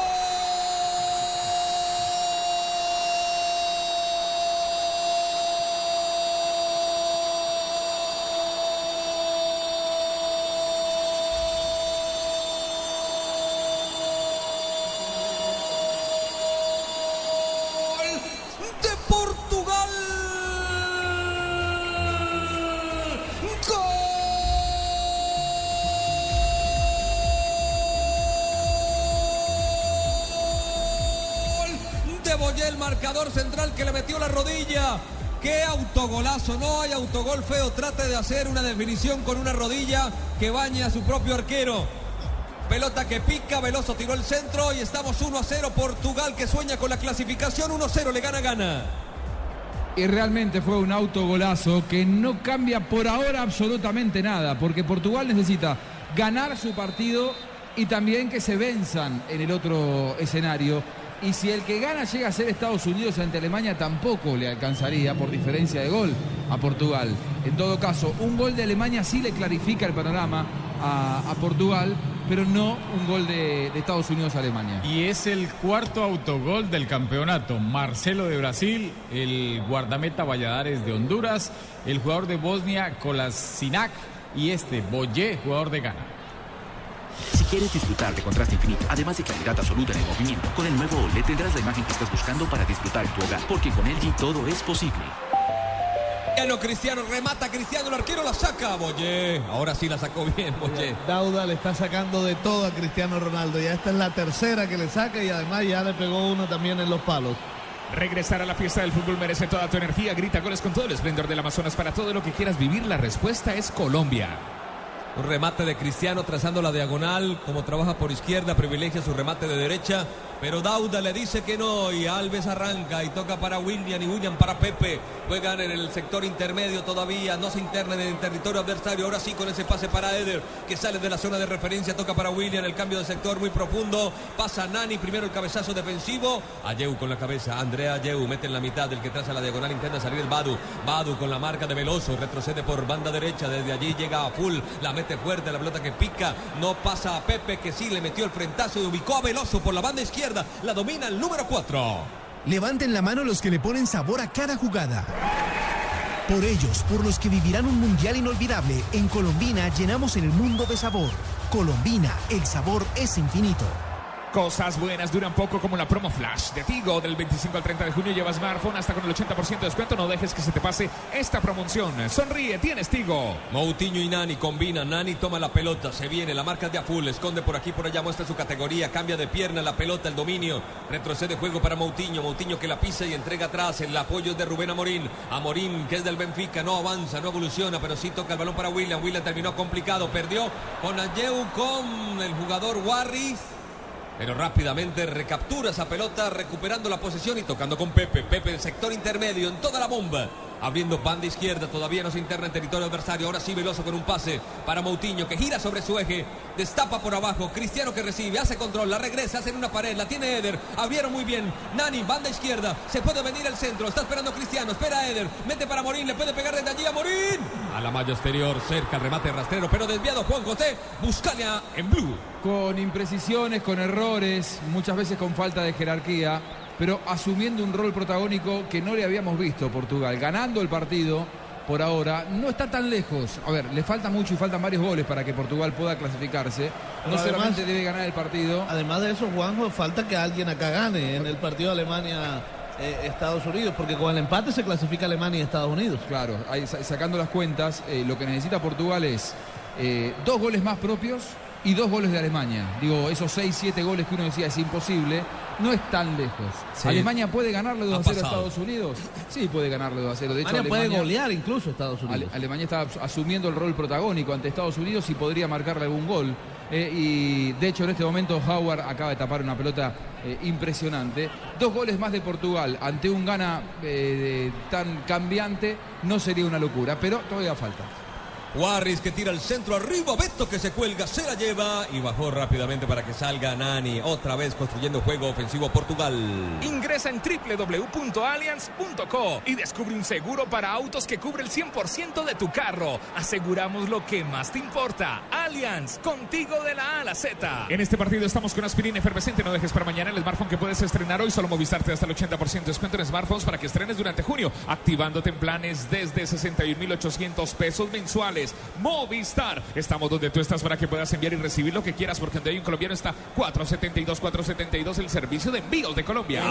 marcador central que le metió la rodilla! ¡Qué autogolazo! No hay autogol feo. Trate de hacer una definición con una rodilla que baña a su propio arquero. Pelota que pica, Veloso tiró el centro y estamos 1 a 0. Portugal que sueña con la clasificación 1 a 0, le gana, gana. Y realmente fue un autogolazo que no cambia por ahora absolutamente nada, porque Portugal necesita ganar su partido y también que se venzan en el otro escenario. Y si el que gana llega a ser Estados Unidos ante Alemania, tampoco le alcanzaría por diferencia de gol. a Portugal. En todo caso, un gol de Alemania sí le clarifica el panorama a, Portugal, pero no un gol de, de Estados Unidos a Alemania. Y es el cuarto autogol del campeonato. Marcelo de Brasil, el guardameta Valladares de Honduras, el jugador de Bosnia Kolasinac y este Boyé, jugador de Ghana. Si quieres disfrutar de contraste infinito, además de claridad absoluta en el movimiento, con el nuevo OLED tendrás la imagen que estás buscando para disfrutar en tu hogar, porque con LG todo es posible. Cristiano, Cristiano, remata Cristiano, el arquero la saca. Boye, ahora sí la sacó bien, Boye. Dauda le está sacando de todo a Cristiano Ronaldo. Ya esta es la tercera que le saca y además ya le pegó uno también en los palos. Regresar a la fiesta del fútbol merece toda tu energía. Grita goles con todo el esplendor del Amazonas para todo lo que quieras vivir. La respuesta es Colombia. Un remate de Cristiano trazando la diagonal, como trabaja por izquierda, privilegia su remate de derecha, pero Dauda le dice que no y Alves arranca y toca para William y William para Pepe. Juegan en el sector intermedio todavía, no se internen en el territorio adversario. Ahora sí con ese pase para Eder, que sale de la zona de referencia, toca para William, el cambio de sector muy profundo. Pasa Nani, primero el cabezazo defensivo. Ayeu con la cabeza, Andrea Ayeu mete en la mitad del que traza la diagonal, intenta salir el Badu. Badu con la marca de Veloso, retrocede por banda derecha, desde allí llega a full, la mete fuerte, la pelota que pica, no pasa a Pepe que sí le metió el frentazo y ubicó a Veloso por la banda izquierda, la domina el número 4. Levanten la mano los que le ponen sabor a cada jugada. Por ellos, por los que vivirán un mundial inolvidable, en Colombina llenamos el mundo de sabor. Colombina, el sabor es infinito. Cosas buenas duran poco como la promo flash de Tigo del 25 al 30 de junio lleva smartphone hasta con el 80% de descuento. No dejes que se te pase esta promoción. Sonríe, tienes Tigo. Moutinho y Nani combinan. Nani toma la pelota, se viene, la marca de Aful, esconde por aquí, por allá, muestra su categoría, cambia de pierna la pelota, el dominio, retrocede juego para Moutinho. Moutinho que la pisa y entrega atrás. El apoyo es de Rubén Amorín. Amorín, que es del Benfica, no avanza, no evoluciona, pero sí toca el balón para William. William terminó complicado, perdió con Ayeu, con el jugador Warris. Pero rápidamente recaptura esa pelota, recuperando la posesión y tocando con Pepe. Pepe en sector intermedio, en toda la bomba. Abriendo banda izquierda, todavía no se interna en territorio adversario. Ahora sí, Veloso con un pase para Moutinho, que gira sobre su eje, destapa por abajo. Cristiano que recibe, hace control, la regresa, hace en una pared, la tiene Eder. Abrieron muy bien. Nani, banda izquierda, se puede venir el centro. Está esperando Cristiano, espera Eder. Mete para Morín, le puede pegar desde allí a Morín. A la malla exterior, cerca, remate rastrero, pero desviado Juan José. Buscalia en blue. Con imprecisiones, con errores, muchas veces con falta de jerarquía, pero asumiendo un rol protagónico que no le habíamos visto Portugal, ganando el partido por ahora, no está tan lejos. A ver, le falta mucho y faltan varios goles para que Portugal pueda clasificarse. No además- solamente debe ganar el partido. Además de eso, Juanjo, falta que alguien acá gane en el partido Alemania-Estados Unidos, porque con el empate se clasifica Alemania y Estados Unidos. Claro, ahí sacando las cuentas, eh, lo que necesita Portugal es eh, dos goles más propios y dos goles de Alemania. Digo, esos seis, siete goles que uno decía es imposible, no es tan lejos. Sí. ¿Alemania puede ganarle 2 Ha a 0 a. Estados Unidos? Sí, puede ganarle 2 a 0. De hecho, Alemania puede golear incluso a Estados Unidos. Ale- Alemania está as- asumiendo el rol protagónico ante Estados Unidos y podría marcarle algún gol. Eh, y de hecho en este momento Howard acaba de tapar una pelota eh, impresionante. Dos goles más de Portugal ante un gana eh, tan cambiante no sería una locura, pero todavía falta. Warris que tira el centro arriba, Beto que se cuelga, se la lleva y bajó rápidamente para que salga Nani. Otra vez construyendo juego ofensivo Portugal. Ingresa en www.allianz.co y descubre un seguro para autos que cubre el 100% de tu carro. Aseguramos lo que más te importa. Allianz, contigo de la A a la Z. En este partido estamos con aspirina efervescente. No dejes para mañana el smartphone que puedes estrenar hoy. Solo Movistar te hasta el 80% de descuento en smartphones para que estrenes durante junio. Activándote en planes desde 61,800 pesos mensuales. Movistar. Estamos donde tú estás para que puedas enviar y recibir lo que quieras porque donde hay un colombiano está 472, 472 el servicio de envíos de Colombia.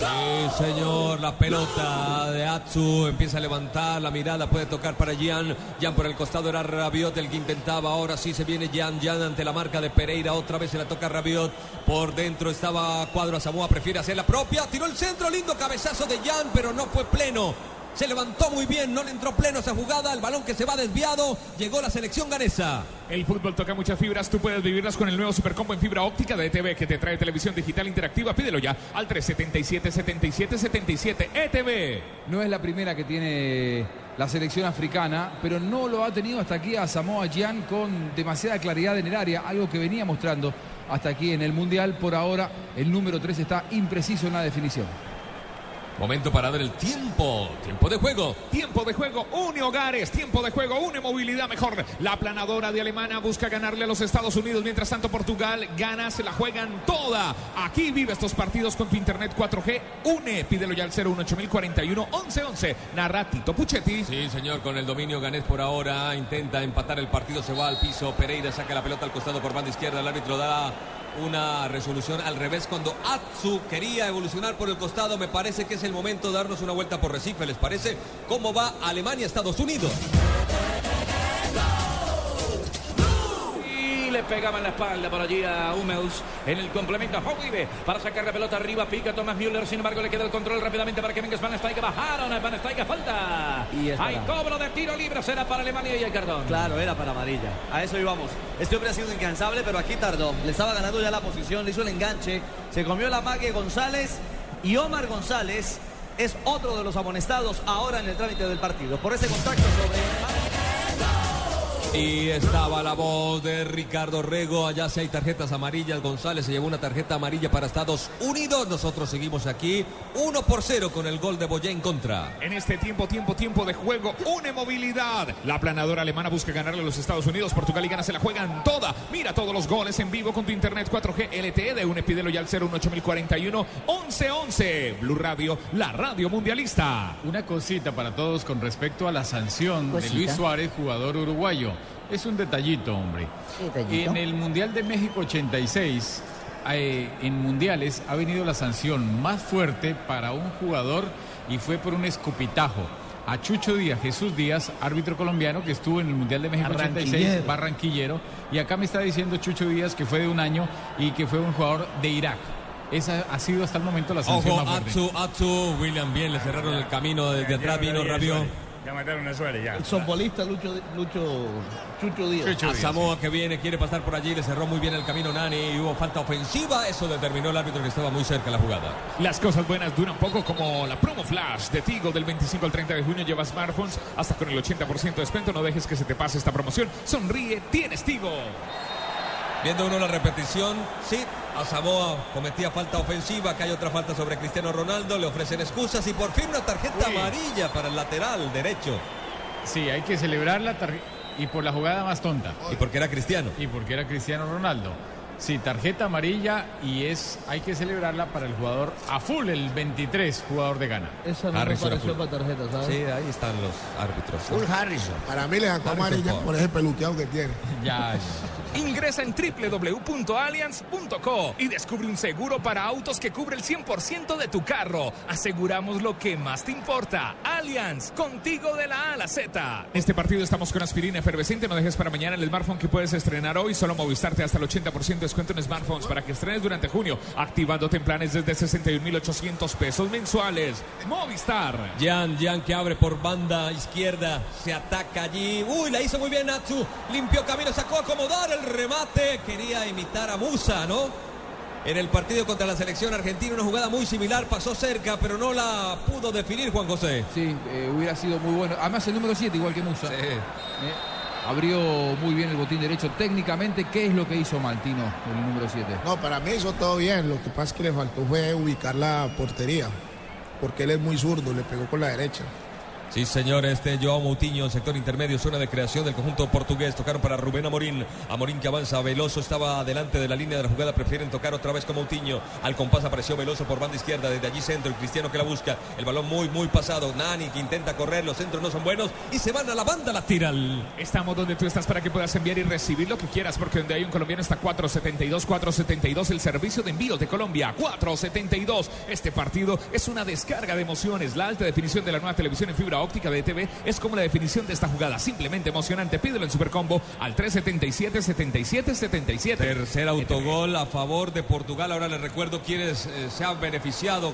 Sí, señor, la pelota de Atsu empieza a levantar la mirada, puede tocar para Gian. Gian por el costado era Rabiot el que intentaba. Ahora sí se viene Gian, Gian ante la marca de Pereira. Otra vez se la toca Rabiot. Por dentro estaba Cuadro Samoa, prefiere hacer la propia. Tiró el centro, lindo cabezazo de Gian, pero no fue pleno. Se levantó muy bien, no le entró pleno esa jugada. El balón que se va desviado. Llegó la selección ganesa. El fútbol toca muchas fibras, tú puedes vivirlas con el nuevo Supercombo en fibra óptica de ETV que te trae televisión digital interactiva. Pídelo ya al 377 77 77 ETV. No es la primera que tiene la selección africana, pero no lo ha tenido hasta aquí a Samoa Gyan con demasiada claridad en el área, algo que venía mostrando hasta aquí en el Mundial. Por ahora, el número 3 está impreciso en la definición. Momento para dar el tiempo. Tiempo de juego. Tiempo de juego. Une hogares. Tiempo de juego. Une movilidad mejor. La planadora de Alemania busca ganarle a los Estados Unidos. Mientras tanto, Portugal gana. Se la juegan toda. Aquí vive estos partidos con tu internet 4G. Une. Pídelo ya al 018041 1111. Narra Tito Puchetti. Sí, señor, con el dominio Ganés por ahora. Intenta empatar el partido. Se va al piso. Pereira saca la pelota al costado por banda izquierda. El árbitro da una resolución al revés cuando Atsu quería evolucionar por el costado. Me parece que es el momento de darnos una vuelta por Recife. ¿Les parece? ¿Cómo va Alemania, Estados Unidos? Le pegaba en la espalda por allí a Hummels en el complemento. Hovive para sacar la pelota arriba. Pica Thomas Müller. Sin embargo, le queda el control rápidamente para que venga Van. Bajaron a Van. Falta. Y. Hay cobro de tiro libre. Será para Alemania y el cardón. Claro, era para amarilla. A eso íbamos. Este hombre ha sido incansable, pero aquí tardó. Le estaba ganando ya la posición, le hizo el enganche. Se comió la mague González. Y Omar González es otro de los amonestados ahora en el trámite del partido. Por ese contacto sobre. Y estaba la voz de Ricardo Rego. Allá si hay tarjetas amarillas. González se llevó una tarjeta amarilla para Estados Unidos. Nosotros seguimos aquí 1 por 0 con el gol de Boyé en contra. En este tiempo, tiempo, tiempo de juego, une movilidad. La planadora alemana busca ganarle a los Estados Unidos. Portugal y Ghana se la juegan toda. Mira todos los goles en vivo con tu internet 4G LTE de une. Pídelo ya al 018041 1111. Blue Radio, la radio mundialista. Una cosita para todos con respecto a la sanción Cosita. de Luis Suárez, jugador uruguayo. Es un detallito, hombre. detallito? En el Mundial de México 86, eh, en Mundiales ha venido la sanción más fuerte para un jugador y fue por un escupitajo. A Chucho Díaz, Jesús Díaz, árbitro colombiano que estuvo en el Mundial de México 86, Barranquillero. barranquillero. Y acá me está diciendo Chucho Díaz que fue de un año y que fue un jugador de Irak. Esa ha sido hasta el momento la sanción Ojo, más fuerte. Atsu, Atsu, William bien, le cerraron el camino desde atrás, vino Rabio. Ya mataron a Suárez, ya. El softbolista Lucho, Lucho, Chucho Díaz. A Samoa que viene, quiere pasar por allí, le cerró muy bien el camino Nani y hubo falta ofensiva, eso determinó el árbitro que estaba muy cerca de la jugada. Las cosas buenas duran poco como la promo flash de Tigo del 25 al 30 de junio lleva smartphones hasta con el 80% de descuento. No dejes que se te pase esta promoción. Sonríe, tienes Tigo. Viendo uno la repetición, sí, a Samoa cometía falta ofensiva, que hay otra falta sobre Cristiano Ronaldo, le ofrecen excusas y por fin una tarjeta Uy. amarilla para el lateral derecho. Sí, hay que celebrar la tarjeta. Y por la jugada más tonta. Y porque era Cristiano. Y porque era Cristiano Ronaldo. Sí, tarjeta amarilla y es hay que celebrarla para el jugador a full, el 23, jugador de Ghana. Esa no me Harrison para tarjeta, ¿sabes? Sí, ahí están los árbitros. Full Harrison. Para mí le sacó amarilla por ese peluteado que tiene. Ya. Ingresa en www.allianz.co y descubre un seguro para autos que cubre el 100% de tu carro. Aseguramos lo que más te importa. Allianz, contigo de la A a la Z. En este partido estamos con aspirina efervescente. No dejes para mañana el smartphone que puedes estrenar hoy. Solo Movistar te da hasta el 80% de descuento en smartphones para que estrenes durante junio. Activándote en planes desde 61,800 pesos mensuales. Movistar. Jan, Jan que abre por banda izquierda, se ataca allí. Uy, la hizo muy bien Natsu. Limpió camino, sacó a acomodar el remate. Quería imitar a Musa, ¿no? En el partido contra la selección argentina, una jugada muy similar, pasó cerca, pero no la pudo definir Juan José. Sí, eh, hubiera sido muy bueno. Además, el número 7, igual que Musa. Eh, abrió muy bien el botín derecho técnicamente. ¿Qué es lo que hizo Maltino, el número 7? No, para mí hizo todo bien. Lo que pasa es que le faltó fue ubicar la portería. Porque él es muy zurdo, le pegó con la derecha. Sí, señor, este Joao Moutinho, sector intermedio, zona de creación del conjunto portugués. Tocaron para Rubén Amorín. Amorín que avanza, Veloso estaba delante de la línea de la jugada. Prefieren tocar otra vez con Moutinho. Al compás apareció Veloso por banda izquierda. Desde allí centro, el cristiano que la busca. El balón muy, muy pasado. Nani que intenta correr. Los centros no son buenos. Y se van a la banda lateral. Estamos donde tú estás para que puedas enviar y recibir lo que quieras, porque donde hay un colombiano está 472, 472, el servicio de envíos de Colombia, 472. Este partido es una descarga de emociones. La alta definición de la nueva televisión en fibra óptica de TV es como la definición de esta jugada, simplemente emocionante. Pídelo en Supercombo al 377 77 77. Tercer autogol a favor de Portugal. Ahora les recuerdo quiénes eh, se han beneficiado.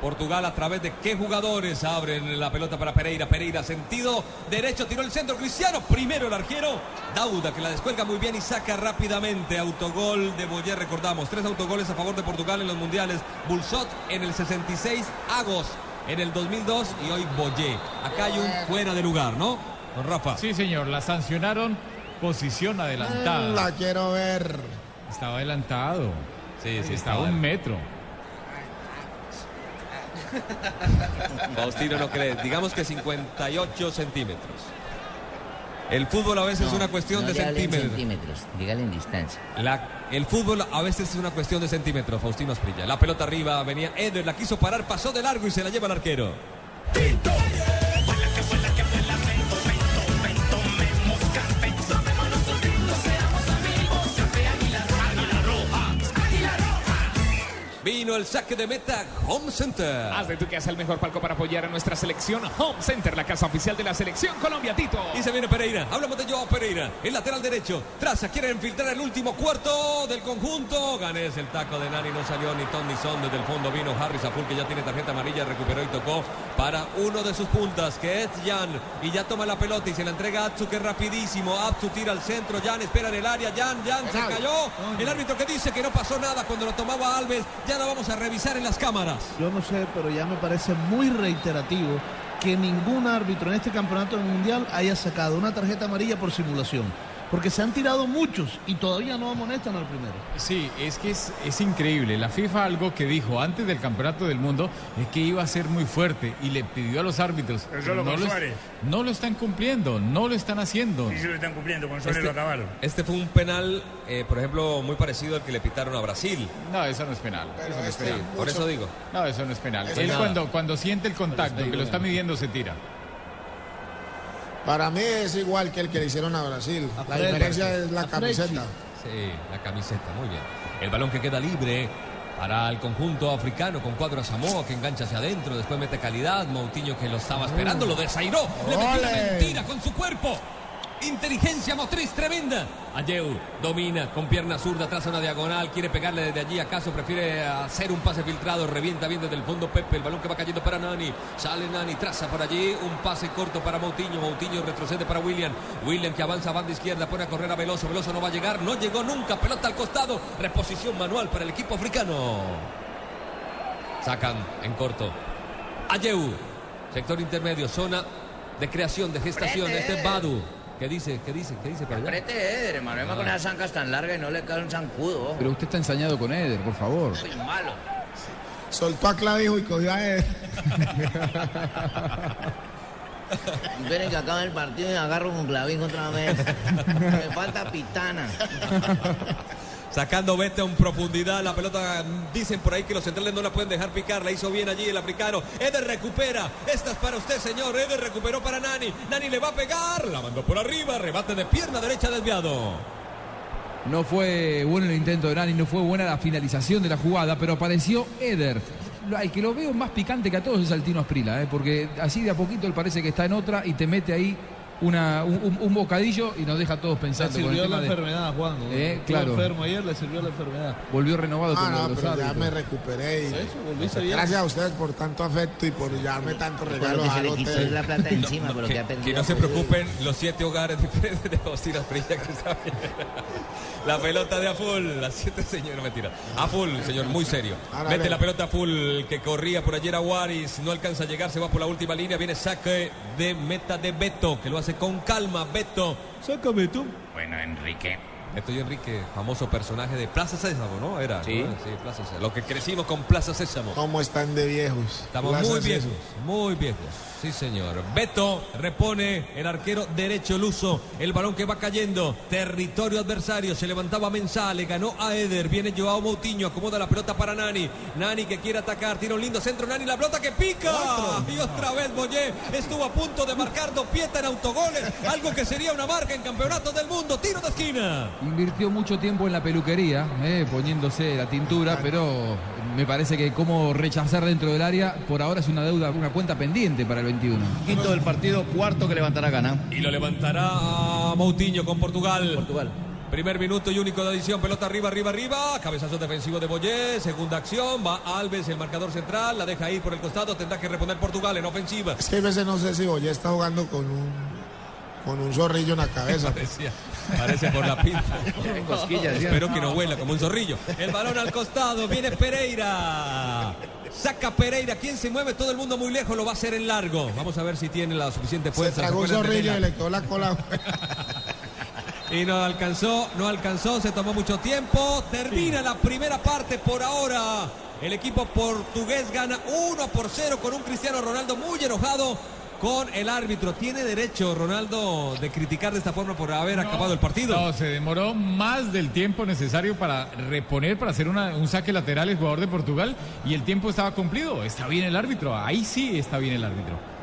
Portugal a través de qué jugadores abren la pelota para Pereira. Pereira sentido derecho, tiró el centro. Cristiano, primero el arquero. Dauda que la descuelga muy bien y saca rápidamente. Autogol de Boyer, recordamos. Tres autogoles a favor de Portugal en los mundiales. Bulsot en el 66, Agos en el 2002 y hoy Boyer. Acá hay un fuera de lugar, ¿no? Don Rafa. Sí, señor, la sancionaron posición adelantada. La quiero ver. Estaba adelantado. Sí, sí, estaba estaba. un metro. Faustino no cree. Digamos que 58 centímetros. El fútbol a veces es una cuestión no de centímetros. centímetros, dígale en distancia. La- el fútbol a veces es una cuestión de centímetros, Faustino Asprilla. La pelota arriba, venía Eder, la quiso parar, pasó de largo y se la lleva el arquero. Vino el saque de meta Home Center. Haz de tu casa el mejor palco para apoyar a nuestra selección Home Center, la casa oficial de la selección Colombia, Tito. Y se viene Pereira. Hablamos de Joao Pereira. El lateral derecho. Traza, quiere infiltrar el último cuarto del conjunto. Ganes el taco de Nani. No salió ni Ton ni Son. Desde el fondo vino Harris Aful, que ya tiene tarjeta amarilla. Recuperó y tocó para uno de sus puntas, que es Jan. Y ya toma la pelota y se la entrega a Atsu, que es rapidísimo. Atsu tira al centro. Jan espera en el área. Jan, Jan se cayó. El árbitro que dice que no pasó nada cuando lo tomaba Alves. Ya la vamos a revisar en las cámaras. Yo no sé, pero ya me parece muy reiterativo que ningún árbitro en este campeonato mundial haya sacado una tarjeta amarilla por simulación. Porque se han tirado muchos y todavía no amonestan al primero. Sí, es que es, es increíble. La FIFA algo que dijo antes del Campeonato del Mundo es que iba a ser muy fuerte y le pidió a los árbitros. Pero solo no, con lo, no lo están cumpliendo, no lo están haciendo. Sí, sí lo están cumpliendo, con Suárez lo acabaron. este fue un penal, eh, por ejemplo, muy parecido al que le pitaron a Brasil. No, eso no es penal. eso no es este, penal. por eso digo. No, eso no es penal. Eso Él nada. cuando, cuando siente el contacto, que lo está midiendo, se tira. Para mí es igual que el que le hicieron a Brasil. La diferencia es la A camiseta. Sí, la camiseta, muy bien. El balón que queda libre para el conjunto africano con cuadro a Samoa que engancha hacia adentro, después mete calidad, Moutinho que lo estaba esperando, lo desairó, le metió una ¡Ole! mentira con su cuerpo. Inteligencia motriz tremenda. Ayeu domina con pierna zurda, traza una diagonal, quiere pegarle desde allí. ¿Acaso prefiere hacer un pase filtrado? Revienta bien desde el fondo Pepe. El balón que va cayendo para Nani. Sale Nani, traza por allí un pase corto para Moutinho. Moutinho retrocede para William. William que avanza a banda izquierda, pone a correr a Veloso. Veloso no va a llegar, no llegó nunca. Pelota al costado. Reposición manual para el equipo africano. Sacan en corto. Ayeu, sector intermedio, zona de creación, de gestación. Este es Badu. ¿Qué dice? ¿Qué dice? ¿Qué dice para allá? Apriete, Eder, hermano. Venga con esas zancas tan largas y no le cae un zancudo. Pero usted está ensañado con Eder, por favor. Soy malo. Soltó a Clavijo y cogió a él. *laughs* Esperen que acabe el partido y agarro con clavín otra vez. *laughs* Me falta pitana. Sacando Vete en profundidad. La pelota, dicen por ahí que los centrales no la pueden dejar picar. La hizo bien allí el africano. Eder recupera. Esta es para usted, señor. Eder recuperó para Nani. Nani le va a pegar. La mandó por arriba. Rebate de pierna derecha desviado. No fue bueno el intento de Nani, no fue buena la finalización de la jugada, pero apareció Eder. Al que lo veo más picante que a todos es al Tino Asprila, ¿eh? porque así de a poquito él parece que está en otra y te mete ahí una, un, un- bocadillo y nos deja a todos Le pensando. con el sirvió tema la de- enfermedad, Juan. ¿no? Eh, claro. enfermo ayer, le sirvió la enfermedad. Volvió renovado Ah, como no, los pero ya me recuperé. Y, Eso, gracias a ustedes por tanto afecto y por llevarme tantos regalos al hotel. que, que no se preocupen los siete hogares *laughs* diferentes de Faustino Asprilla que está bien. La pelota de Aful, las siete señores, mentira. Aful, señor, muy serio. Ahora Mete la pelota Aful que corría por ayer a Waris, no alcanza a llegar, se va por la última línea, viene saque de meta de Beto, que lo hace con calma. Beto, saca Beto. Bueno, Enrique. Beto y Enrique, famoso personaje de Plaza Sésamo, ¿no? Era. Sí. ¿no? sí Plaza Sésamo. Lo que crecimos con Plaza Sésamo. ¿Cómo están de viejos? Estamos Plaza muy Sésamo. viejos, muy viejos. Sí, señor. Beto repone el arquero derecho Luso. El balón que va cayendo. Territorio adversario. Se levantaba Mensah. Le ganó a Eder. Viene Joao Moutinho. Acomoda la pelota para Nani. Nani que quiere atacar. Tira un lindo centro. Nani la pelota que pica. Y otra vez Boyé estuvo a punto de marcar Dopieta en autogoles. Algo que sería una marca en campeonato del mundo. Tiro de esquina. Invirtió mucho tiempo en la peluquería, eh, poniéndose la tintura, pero me parece que como rechazar dentro del área, por ahora es una deuda, una cuenta pendiente para el 21. Quinto del partido, cuarto que levantará gana. Y lo levantará Moutinho con Portugal. Portugal. Primer minuto y único de adición. Pelota arriba, arriba, arriba. Cabezazo defensivo de Boyé. Segunda acción. Va Alves, el marcador central. La deja ir por el costado. Tendrá que reponer Portugal en ofensiva. Es que a veces no sé si Boyé está jugando con un, con un zorrillo en la cabeza. *laughs* Parece por la pinta. *laughs* Espero que no huela como un zorrillo. El balón al costado. Viene Pereira. Saca Pereira. ¿Quién se mueve? Todo el mundo muy lejos. Lo va a hacer en largo. Vamos a ver si tiene la suficiente Se fuerza. tragó un ¿Se de zorrillo y le quedó la cola. *laughs* Y no alcanzó, no alcanzó, se tomó mucho tiempo. Termina la primera parte por ahora. El equipo portugués gana 1 por 0 con un Cristiano Ronaldo muy enojado con el árbitro. ¿Tiene derecho Ronaldo de criticar de esta forma por haber acabado el partido? No, se demoró más del tiempo necesario para reponer, para hacer una- un saque lateral el jugador de Portugal y el tiempo estaba cumplido. Está bien el árbitro, ahí sí está bien el árbitro.